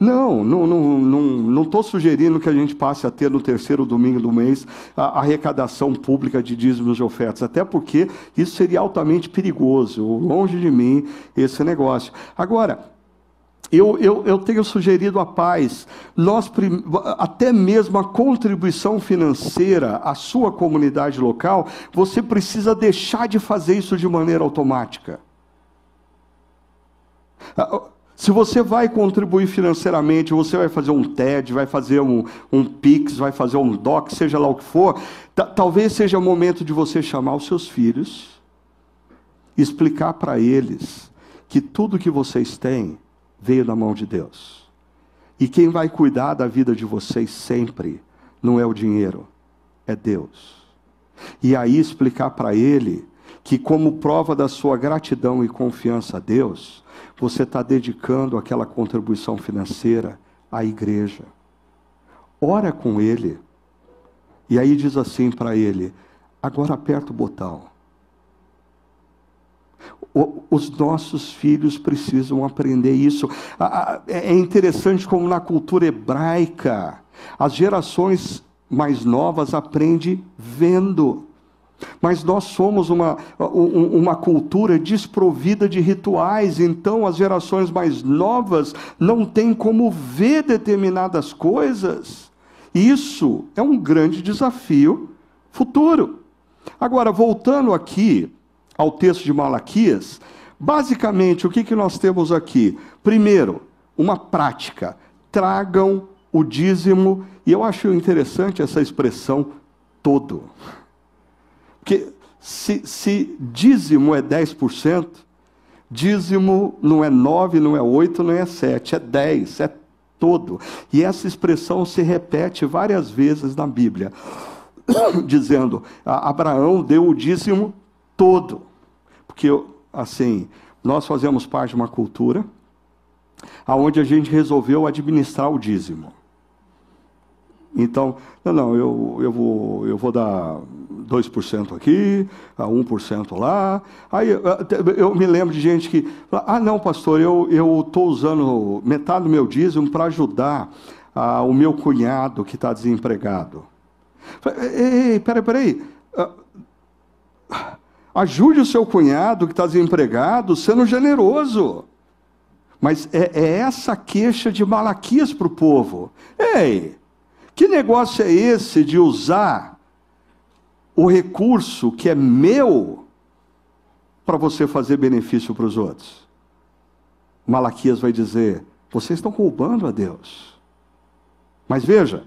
Não, não estou não, não, não sugerindo que a gente passe a ter no terceiro domingo do mês a arrecadação pública de dízimos e ofertas, até porque isso seria altamente perigoso, longe de mim esse negócio. Agora, eu, eu, eu tenho sugerido a paz, nós, até mesmo a contribuição financeira à sua comunidade local, você precisa deixar de fazer isso de maneira automática. Ah, se você vai contribuir financeiramente, você vai fazer um TED, vai fazer um, um PIX, vai fazer um DOC, seja lá o que for, talvez seja o momento de você chamar os seus filhos, explicar para eles que tudo que vocês têm veio da mão de Deus. E quem vai cuidar da vida de vocês sempre não é o dinheiro, é Deus. E aí explicar para ele que, como prova da sua gratidão e confiança a Deus, você está dedicando aquela contribuição financeira à igreja. Ora com ele. E aí diz assim para ele: agora aperta o botão os nossos filhos precisam aprender isso. É interessante como na cultura hebraica, as gerações mais novas aprendem vendo. Mas nós somos uma, uma cultura desprovida de rituais, então as gerações mais novas não têm como ver determinadas coisas. Isso é um grande desafio futuro. Agora, voltando aqui ao texto de Malaquias, basicamente o que, que nós temos aqui? Primeiro, uma prática. Tragam o dízimo, e eu acho interessante essa expressão todo. Porque se, se dízimo é 10%, dízimo não é 9, não é 8, não é 7, é 10, é todo. E essa expressão se repete várias vezes na Bíblia, dizendo: Abraão deu o dízimo todo. Porque, assim, nós fazemos parte de uma cultura aonde a gente resolveu administrar o dízimo. Então, não, não, eu, eu, vou, eu vou dar 2% aqui, 1% lá. Aí eu me lembro de gente que, ah, não, pastor, eu estou usando metade do meu dízimo para ajudar ah, o meu cunhado que está desempregado. Ei, peraí, peraí. Ajude o seu cunhado que está desempregado, sendo generoso. Mas é, é essa queixa de Malaquias para o povo. Ei, que negócio é esse de usar o recurso que é meu para você fazer benefício para os outros? Malaquias vai dizer: vocês estão roubando a Deus. Mas veja,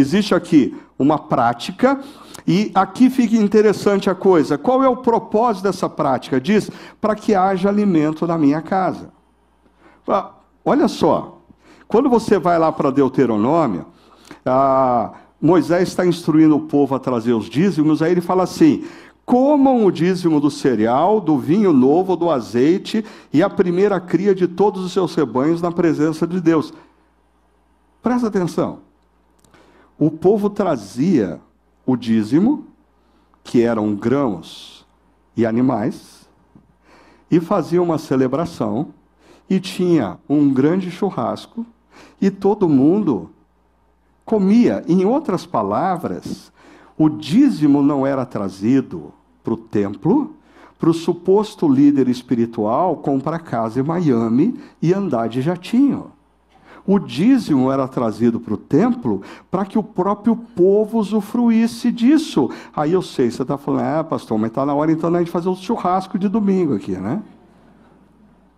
existe aqui uma prática e aqui fica interessante a coisa. Qual é o propósito dessa prática? Diz: para que haja alimento na minha casa. Ah, olha só, quando você vai lá para Deuteronômio, ah, Moisés está instruindo o povo a trazer os dízimos, aí ele fala assim: comam o dízimo do cereal, do vinho novo, do azeite e a primeira cria de todos os seus rebanhos na presença de Deus. Presta atenção. O povo trazia o dízimo, que eram grãos e animais, e fazia uma celebração, e tinha um grande churrasco, e todo mundo comia. Em outras palavras, O dízimo não era trazido para o templo, para o suposto líder espiritual comprar casa em Miami e andar de jatinho. O dízimo era trazido para o templo para que o próprio povo usufruísse disso. Aí eu sei, você está falando, ah, pastor, mas está na hora então a gente fazer o um churrasco de domingo aqui, né?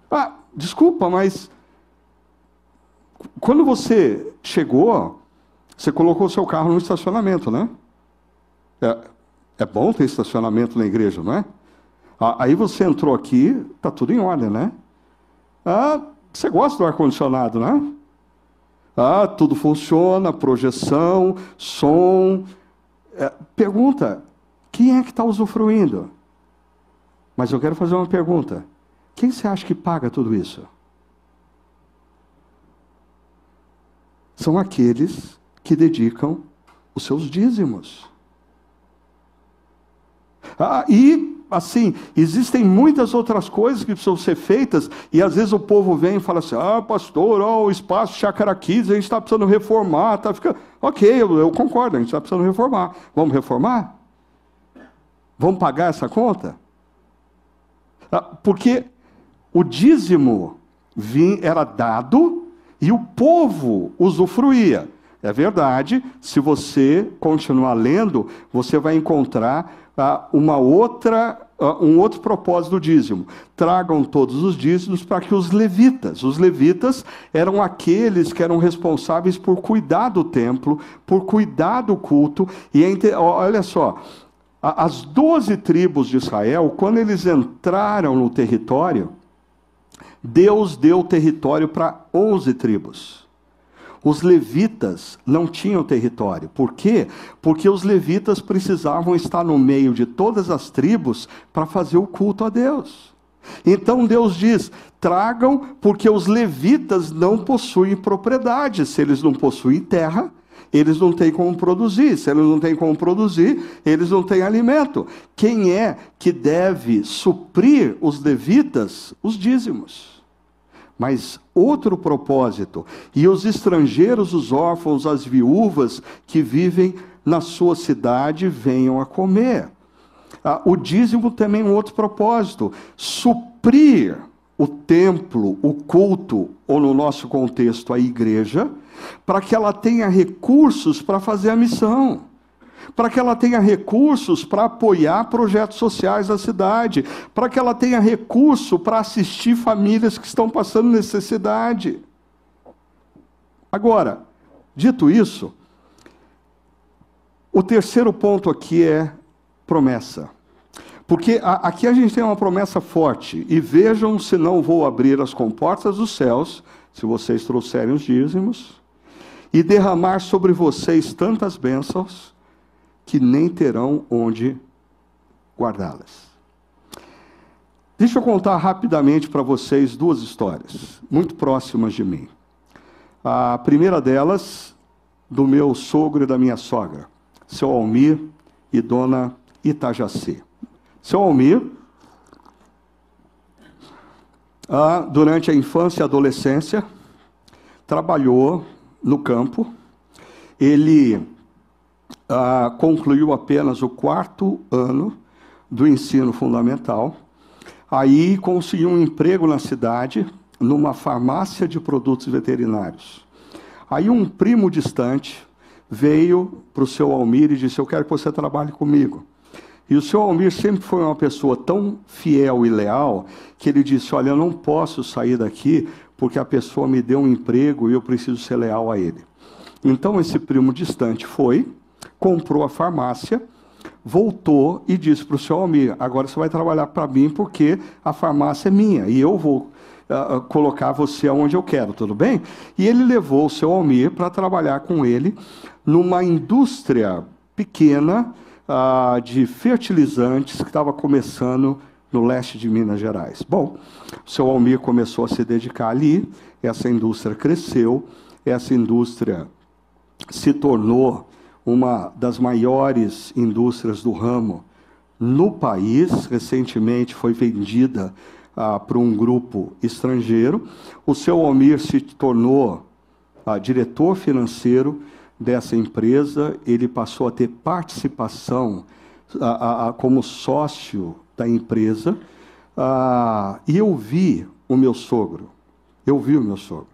Ah, desculpa, mas quando você chegou, você colocou o seu carro no estacionamento, né? É, é bom ter estacionamento na igreja, não é? Aí você entrou aqui, tá tudo em ordem, né? Ah, você gosta do ar-condicionado, né? Ah, tudo funciona, projeção, som. É, pergunta: quem é que está usufruindo? Mas eu quero fazer uma pergunta: quem você acha que paga tudo isso? São aqueles que dedicam os seus dízimos. Ah, e assim, existem muitas outras coisas que precisam ser feitas, e às vezes o povo vem e fala assim: ah, pastor, ó, o espaço Chácara Kids, a gente está precisando reformar. Tá ficando... Ok, eu, eu concordo, a gente está precisando reformar. Vamos reformar? Vamos pagar essa conta? Ah, porque o dízimo era dado e o povo usufruía. É verdade, se você continuar lendo, você vai encontrar uma outra, ah, um outro propósito do dízimo. Tragam todos os dízimos para que os levitas, os levitas eram aqueles que eram responsáveis por cuidar do templo, por cuidar do culto. E é, olha só, as doze tribos de Israel, quando eles entraram no território, Deus deu território para onze tribos. Os levitas não tinham território. Por quê? Porque os levitas precisavam estar no meio de todas as tribos para fazer o culto a Deus. Então Deus diz: tragam, porque os levitas não possuem propriedade. Se eles não possuem terra, eles não têm como produzir. Se eles não têm como produzir, eles não têm alimento. Quem é que deve suprir os levitas? Os dízimos mas outro propósito. E os estrangeiros, os órfãos, as viúvas que vivem na sua cidade venham a comer. Ah, o dízimo também é um outro propósito: suprir o templo, o culto, ou no nosso contexto, a igreja, para que ela tenha recursos para fazer a missão para que ela tenha recursos para apoiar projetos sociais da cidade, para que ela tenha recurso para assistir famílias que estão passando necessidade. Agora, dito isso, o terceiro ponto aqui é promessa. Porque a, aqui a gente tem uma promessa forte. E vejam se não vou abrir as comportas dos céus, se vocês trouxerem os dízimos, e derramar sobre vocês tantas bênçãos que nem terão onde guardá-las. Deixa eu contar rapidamente para vocês duas histórias, muito próximas de mim. A primeira delas, do meu sogro e da minha sogra, seu Almir e dona Itajacê. Seu Almir, ah, durante a infância e adolescência, trabalhou no campo. Ele ah, concluiu apenas o quarto ano do ensino fundamental. Aí conseguiu um emprego na cidade, numa farmácia de produtos veterinários. Aí um primo distante veio para o seu Almir e disse: Eu quero que você trabalhe comigo. E o seu Almir sempre foi uma pessoa tão fiel e leal que ele disse: Olha, eu não posso sair daqui porque a pessoa me deu um emprego e eu preciso ser leal a ele. Então esse primo distante foi, comprou a farmácia, voltou e disse para o seu Almir: agora você vai trabalhar para mim porque a farmácia é minha e eu vou uh, colocar você aonde eu quero, tudo bem? E ele levou o seu Almir para trabalhar com ele numa indústria pequena uh, de fertilizantes que estava começando no leste de Minas Gerais. Bom, o seu Almir começou a se dedicar ali, essa indústria cresceu, essa indústria se tornou uma das maiores indústrias do ramo no país, recentemente foi vendida ah, para um grupo estrangeiro. O seu Almir se tornou ah, diretor financeiro dessa empresa, ele passou a ter participação a, a, a, como sócio da empresa. Ah, e eu vi o meu sogro, eu vi o meu sogro.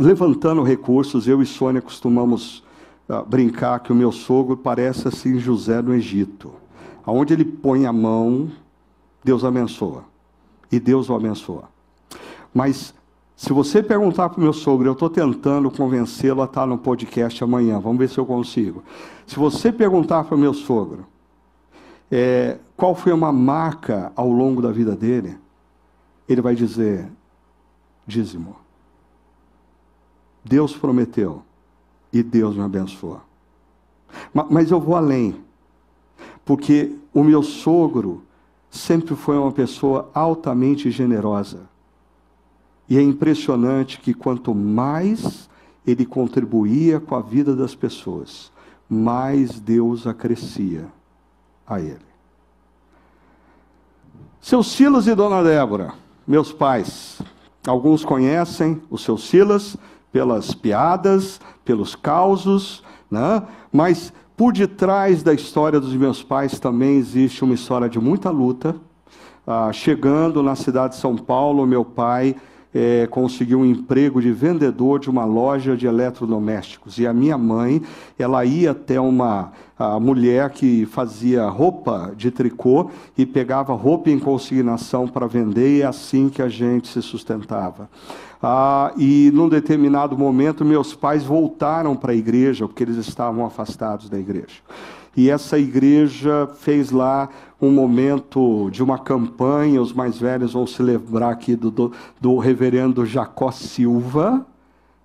Levantando recursos, eu e Sônia costumamos ah, brincar que o meu sogro parece assim José no Egito. Aonde ele põe a mão, Deus abençoa. E Deus o abençoa. Mas se você perguntar para o meu sogro, eu estou tentando convencê-lo a estar no podcast amanhã, vamos ver se eu consigo. Se você perguntar para o meu sogro é, qual foi uma marca ao longo da vida dele, ele vai dizer: dízimo. Deus prometeu e Deus me abençoa. Mas eu vou além, porque o meu sogro sempre foi uma pessoa altamente generosa. E é impressionante que quanto mais ele contribuía com a vida das pessoas, mais Deus acrescia a ele. Seu Silas e Dona Débora, meus pais, alguns conhecem o seu Silas pelas piadas, pelos causos, né? mas por detrás da história dos meus pais também existe uma história de muita luta. Ah, chegando na cidade de São Paulo, meu pai é, conseguiu um emprego de vendedor de uma loja de eletrodomésticos. E a minha mãe, ela ia até uma mulher que fazia roupa de tricô e pegava roupa em consignação para vender, e é assim que a gente se sustentava. Ah, e num determinado momento, meus pais voltaram para a igreja, porque eles estavam afastados da igreja. E essa igreja fez lá um momento de uma campanha, os mais velhos vão se lembrar aqui do, do, do reverendo Jacó Silva,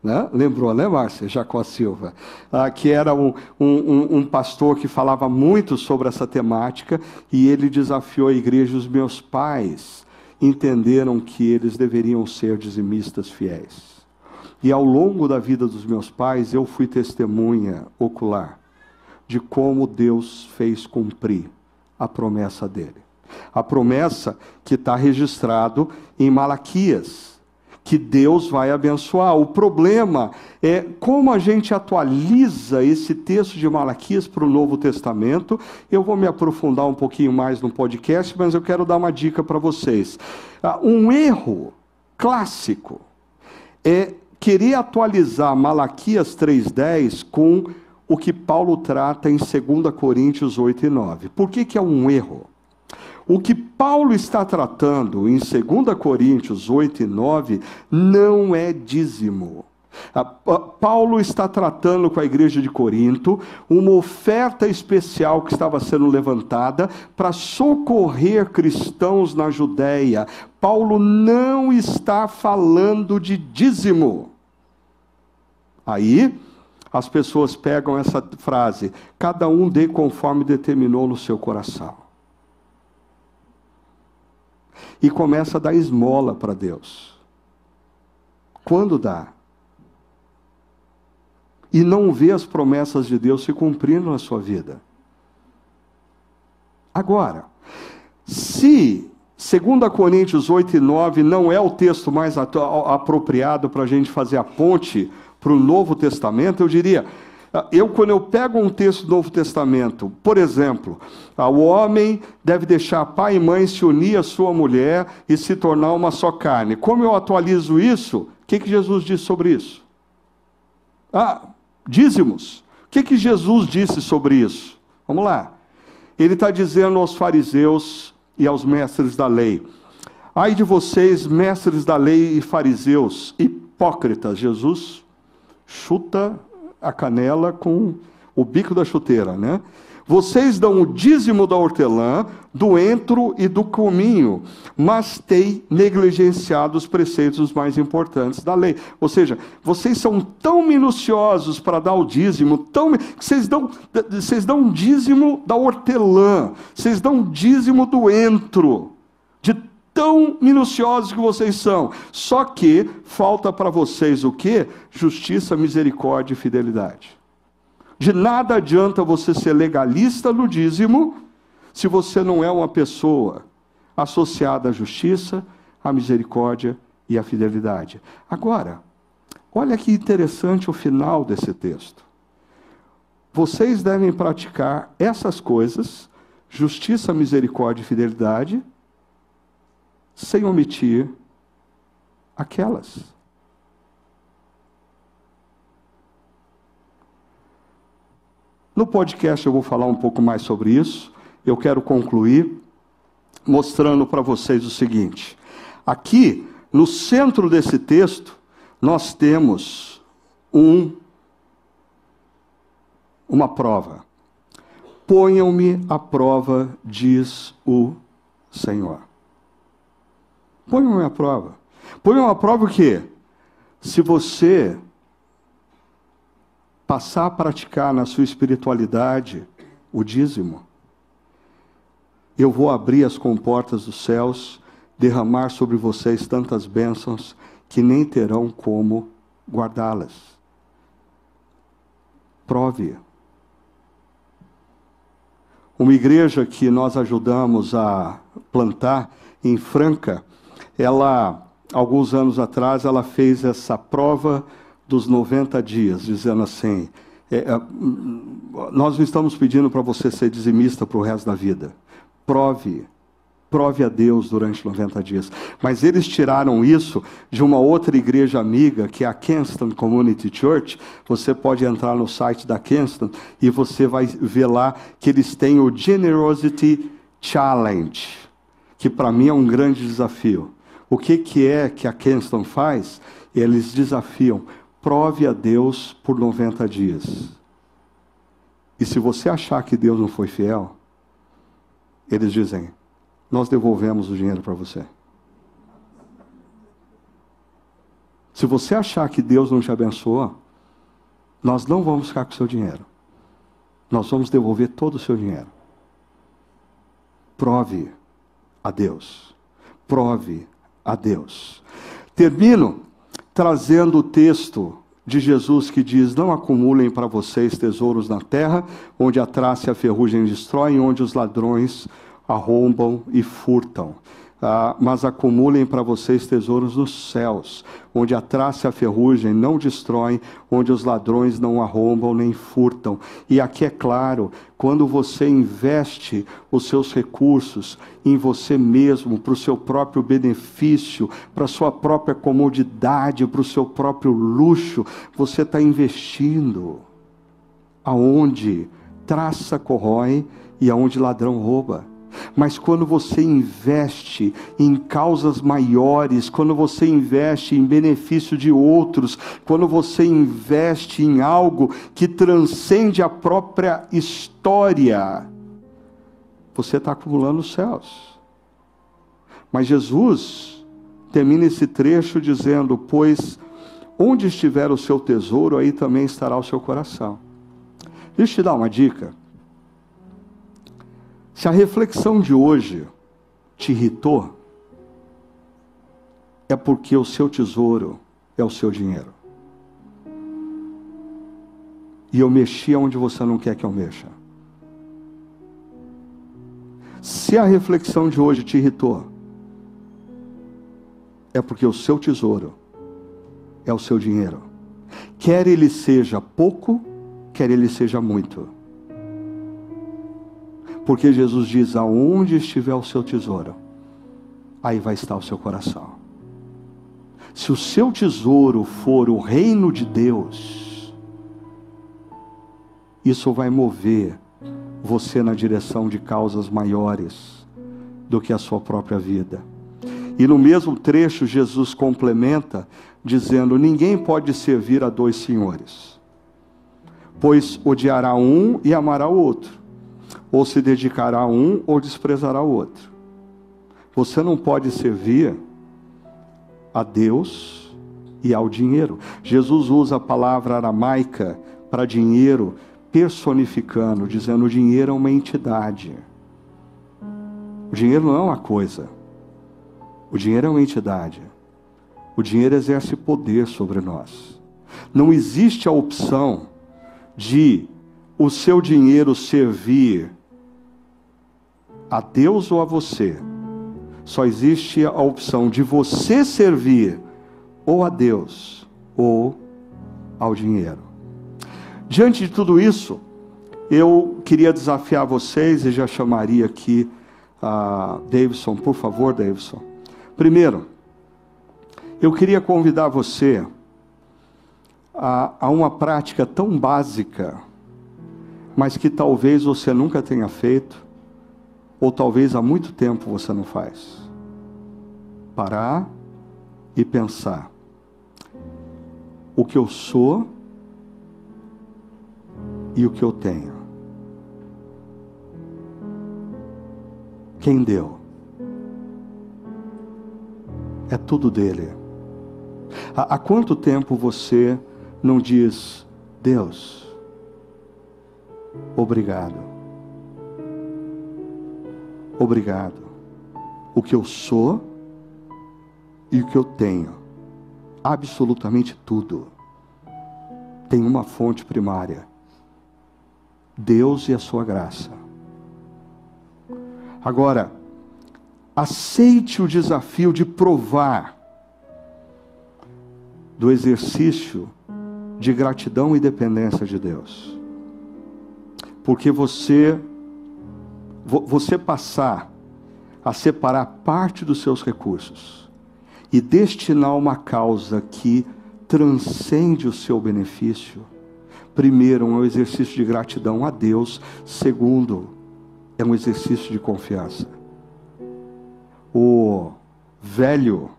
né? Lembrou, né, Márcia? Jacó Silva, ah, que era um, um, um, pastor que falava muito sobre essa temática e ele desafiou a igreja. Os meus pais entenderam que eles deveriam ser dizimistas fiéis. E ao longo da vida dos meus pais, eu fui testemunha ocular de como Deus fez cumprir a promessa dele. A promessa que está registrado em Malaquias, que Deus vai abençoar. O problema é como a gente atualiza esse texto de Malaquias para o Novo Testamento. Eu vou me aprofundar um pouquinho mais no podcast, mas eu quero dar uma dica para vocês. Ah, um erro clássico é querer atualizar Malaquias 3,10 com o que Paulo trata em 2 Coríntios 8 e 9. Por que, que é um erro? O que Paulo está tratando em 2 Coríntios 8 e 9 não é dízimo. Paulo está tratando com a igreja de Corinto uma oferta especial que estava sendo levantada para socorrer cristãos na Judéia. Paulo não está falando de dízimo. Aí, as pessoas pegam essa frase: cada um dê conforme determinou no seu coração. E começa a dar esmola para Deus. Quando dá? E não vê as promessas de Deus se cumprindo na sua vida. Agora, se 2 Coríntios 8 e 9 não é o texto mais apropriado para a gente fazer a ponte para o Novo Testamento, eu diria, ah, eu quando eu pego um texto do Novo Testamento, por exemplo, ah, o homem deve deixar pai e mãe se unir à sua mulher e se tornar uma só carne. Como eu atualizo isso? O que, que Jesus disse sobre isso? Ah, dízimos. O que, que Jesus disse sobre isso? Vamos lá. Ele está dizendo aos fariseus e aos mestres da lei: Ai de vocês, mestres da lei e fariseus, hipócritas, Jesus chuta a canela com o bico da chuteira, né? Vocês dão o dízimo da hortelã, do entro e do cominho, mas têm negligenciado os preceitos mais importantes da lei. Ou seja, vocês são tão minuciosos para dar o dízimo, tão vocês dão vocês dão dízimo da hortelã, vocês dão dízimo do entro, tão minuciosos que vocês são. Só que falta para vocês o que? Justiça, misericórdia e fidelidade. De nada adianta você ser legalista no dízimo se você não é uma pessoa associada à justiça, à misericórdia e à fidelidade. Agora, Olha que interessante o final desse texto. Vocês devem praticar essas coisas, justiça, misericórdia e fidelidade, sem omitir aquelas. No podcast eu vou falar um pouco mais sobre isso. Eu quero concluir mostrando para vocês o seguinte: aqui, no centro desse texto, nós temos um uma prova. Ponham-me à prova, diz o Senhor. Ponham-me à prova. Ponham à prova o quê? Se você passar a praticar na sua espiritualidade o dízimo, eu vou abrir as comportas dos céus, derramar sobre vocês tantas bênçãos que nem terão como guardá-las. Prove. Uma igreja que nós ajudamos a plantar em Franca, ela, alguns anos atrás, ela fez essa prova dos 90 dias, dizendo assim: é, é, nós não estamos pedindo para você ser dizimista para o resto da vida. Prove, prove a Deus durante 90 dias. Mas eles tiraram isso de uma outra igreja amiga, que é a Kenston Community Church. Você pode entrar no site da Kenston e você vai ver lá que eles têm o Generosity Challenge, que para mim é um grande desafio. O que, que é que a Kenston faz? Eles desafiam prove a Deus por 90 dias. E se você achar que Deus não foi fiel, eles dizem: Nós devolvemos o dinheiro para você. Se você achar que Deus não te abençoou, nós não vamos ficar com o seu dinheiro. Nós vamos devolver todo o seu dinheiro. Prove a Deus. Prove a Deus. Termino trazendo o texto de Jesus que diz: Não acumulem para vocês tesouros na terra, onde a traça e a ferrugem destroem, onde os ladrões arrombam e furtam ah, mas acumulem para vocês tesouros nos céus, onde a traça e a ferrugem não destroem, onde os ladrões não arrombam nem furtam. E aqui é claro, quando você investe os seus recursos em você mesmo, para o seu próprio benefício, para a sua própria comodidade, para o seu próprio luxo, você está investindo aonde traça corrói e aonde ladrão rouba. Mas quando você investe em causas maiores, quando você investe em benefício de outros, quando você investe em algo que transcende a própria história, você está acumulando os céus. Mas Jesus termina esse trecho dizendo: Pois onde estiver o seu tesouro, aí também estará o seu coração. Deixa eu te dar uma dica. Se a reflexão de hoje te irritou, é porque o seu tesouro é o seu dinheiro. E eu mexi onde você não quer que eu mexa. Se a reflexão de hoje te irritou, é porque o seu tesouro é o seu dinheiro. Quer ele seja pouco, quer ele seja muito. Porque Jesus diz: aonde estiver o seu tesouro, aí vai estar o seu coração. Se o seu tesouro for o reino de Deus, isso vai mover você na direção de causas maiores do que a sua própria vida. E no mesmo trecho, Jesus complementa, dizendo: Ninguém pode servir a dois senhores, pois odiará um e amará o outro ou se dedicará a um ou desprezará o outro. Você não pode servir a Deus e ao dinheiro. Jesus usa a palavra aramaica para dinheiro, personificando, dizendo o dinheiro é uma entidade. O dinheiro não é uma coisa. O dinheiro é uma entidade. O dinheiro exerce poder sobre nós. Não existe a opção de o seu dinheiro servir a Deus ou a você, só existe a opção de você servir ou a Deus ou ao dinheiro. Diante de tudo isso, eu queria desafiar vocês e já chamaria aqui a Davidson, por favor, Davidson. Primeiro, eu queria convidar você a, a uma prática tão básica, mas que talvez você nunca tenha feito, ou talvez há muito tempo você não faz. Parar e pensar: o que eu sou e o que eu tenho. Quem deu? É tudo dele. Há, há quanto tempo você não diz, Deus, obrigado. Obrigado. O que eu sou e o que eu tenho. Absolutamente tudo. Tem uma fonte primária. Deus e a sua graça. Agora, aceite o desafio de provar do exercício de gratidão e dependência de Deus. Porque você você passar a separar parte dos seus recursos e destinar uma causa que transcende o seu benefício. Primeiro, é um exercício de gratidão a Deus. Segundo, é um exercício de confiança. O velho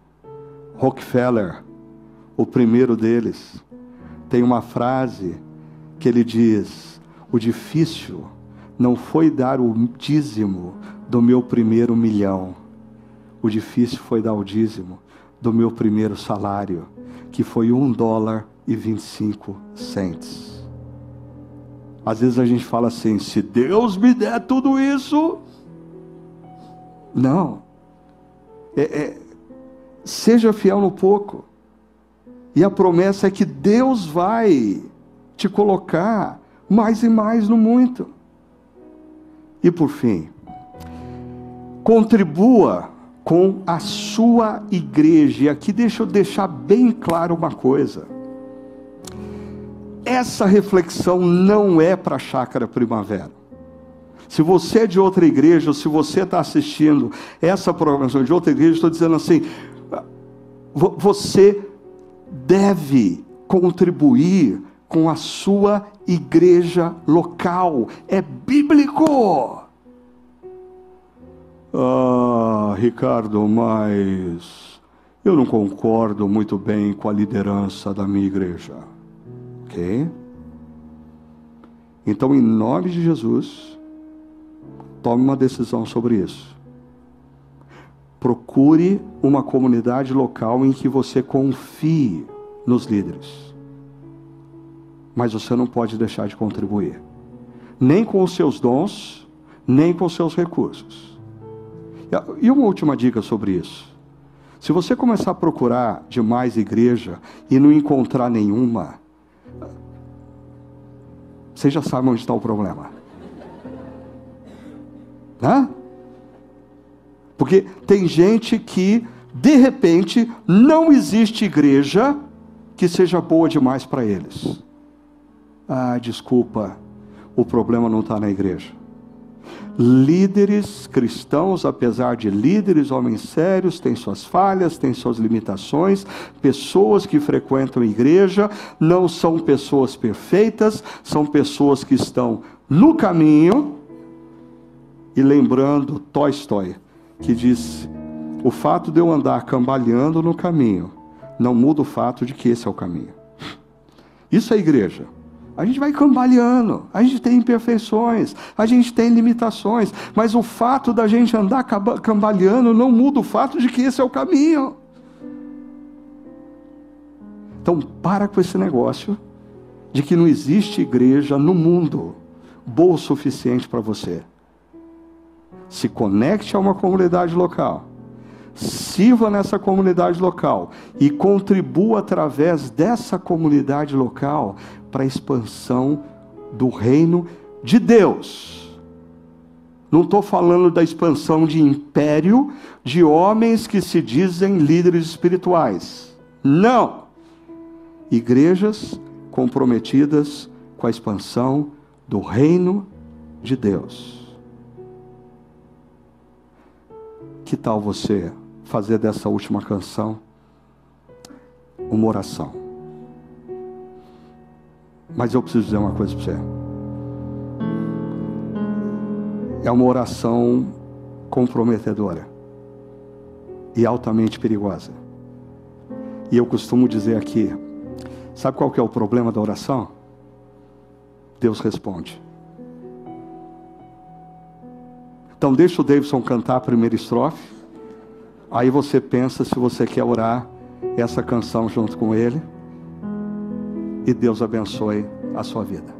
Rockefeller, o primeiro deles, tem uma frase que ele diz: O difícil não foi dar o dízimo do meu primeiro milhão, o difícil foi dar o dízimo do meu primeiro salário, que foi um dólar e vinte e cinco centes. Às vezes a gente fala assim: se Deus me der tudo isso, não. É, é, seja fiel no pouco. E a promessa é que Deus vai te colocar mais e mais no muito. E por fim, contribua com a sua igreja. E aqui deixa eu deixar bem claro uma coisa. Essa reflexão não é para a chácara primavera. Se você é de outra igreja, ou se você está assistindo essa programação de outra igreja, estou dizendo assim: você deve contribuir com a sua igreja local. É bíblico. Ah, Ricardo, mas eu não concordo muito bem com a liderança da minha igreja. Ok? Então, em nome de Jesus, tome uma decisão sobre isso. Procure uma comunidade local em que você confie nos líderes. Mas você não pode deixar de contribuir, nem com os seus dons, nem com os seus recursos. E uma última dica sobre isso. Se você começar a procurar demais igreja e não encontrar nenhuma, você já sabe onde está o problema. Né? Porque tem gente que, de repente, não existe igreja que seja boa demais para eles. Ah, desculpa, o problema não está na igreja. Líderes cristãos, apesar de líderes, homens sérios, têm suas falhas, têm suas limitações. Pessoas que frequentam a igreja não são pessoas perfeitas, são pessoas que estão no caminho. E lembrando Tolstói, que diz: o fato de eu andar cambaleando no caminho não muda o fato de que esse é o caminho. Isso é igreja. A gente vai cambaleando, a gente tem imperfeições, a gente tem limitações, mas o fato da gente andar cambaleando não muda o fato de que esse é o caminho. Então, para com esse negócio de que não existe igreja no mundo boa o suficiente para você se conecte a uma comunidade local, sirva nessa comunidade local e contribua através dessa comunidade local para a expansão do reino de Deus. Não estou falando da expansão de império de homens que se dizem líderes espirituais. Não. Igrejas comprometidas com a expansão do reino de Deus. Que tal você fazer dessa última canção uma oração? Mas eu preciso dizer uma coisa para você. É uma oração comprometedora e altamente perigosa. E eu costumo dizer aqui, sabe qual que é o problema da oração? Deus responde. Então deixa o Davidson cantar a primeira estrofe. Aí você pensa se você quer orar essa canção junto com ele. E Deus abençoe a sua vida.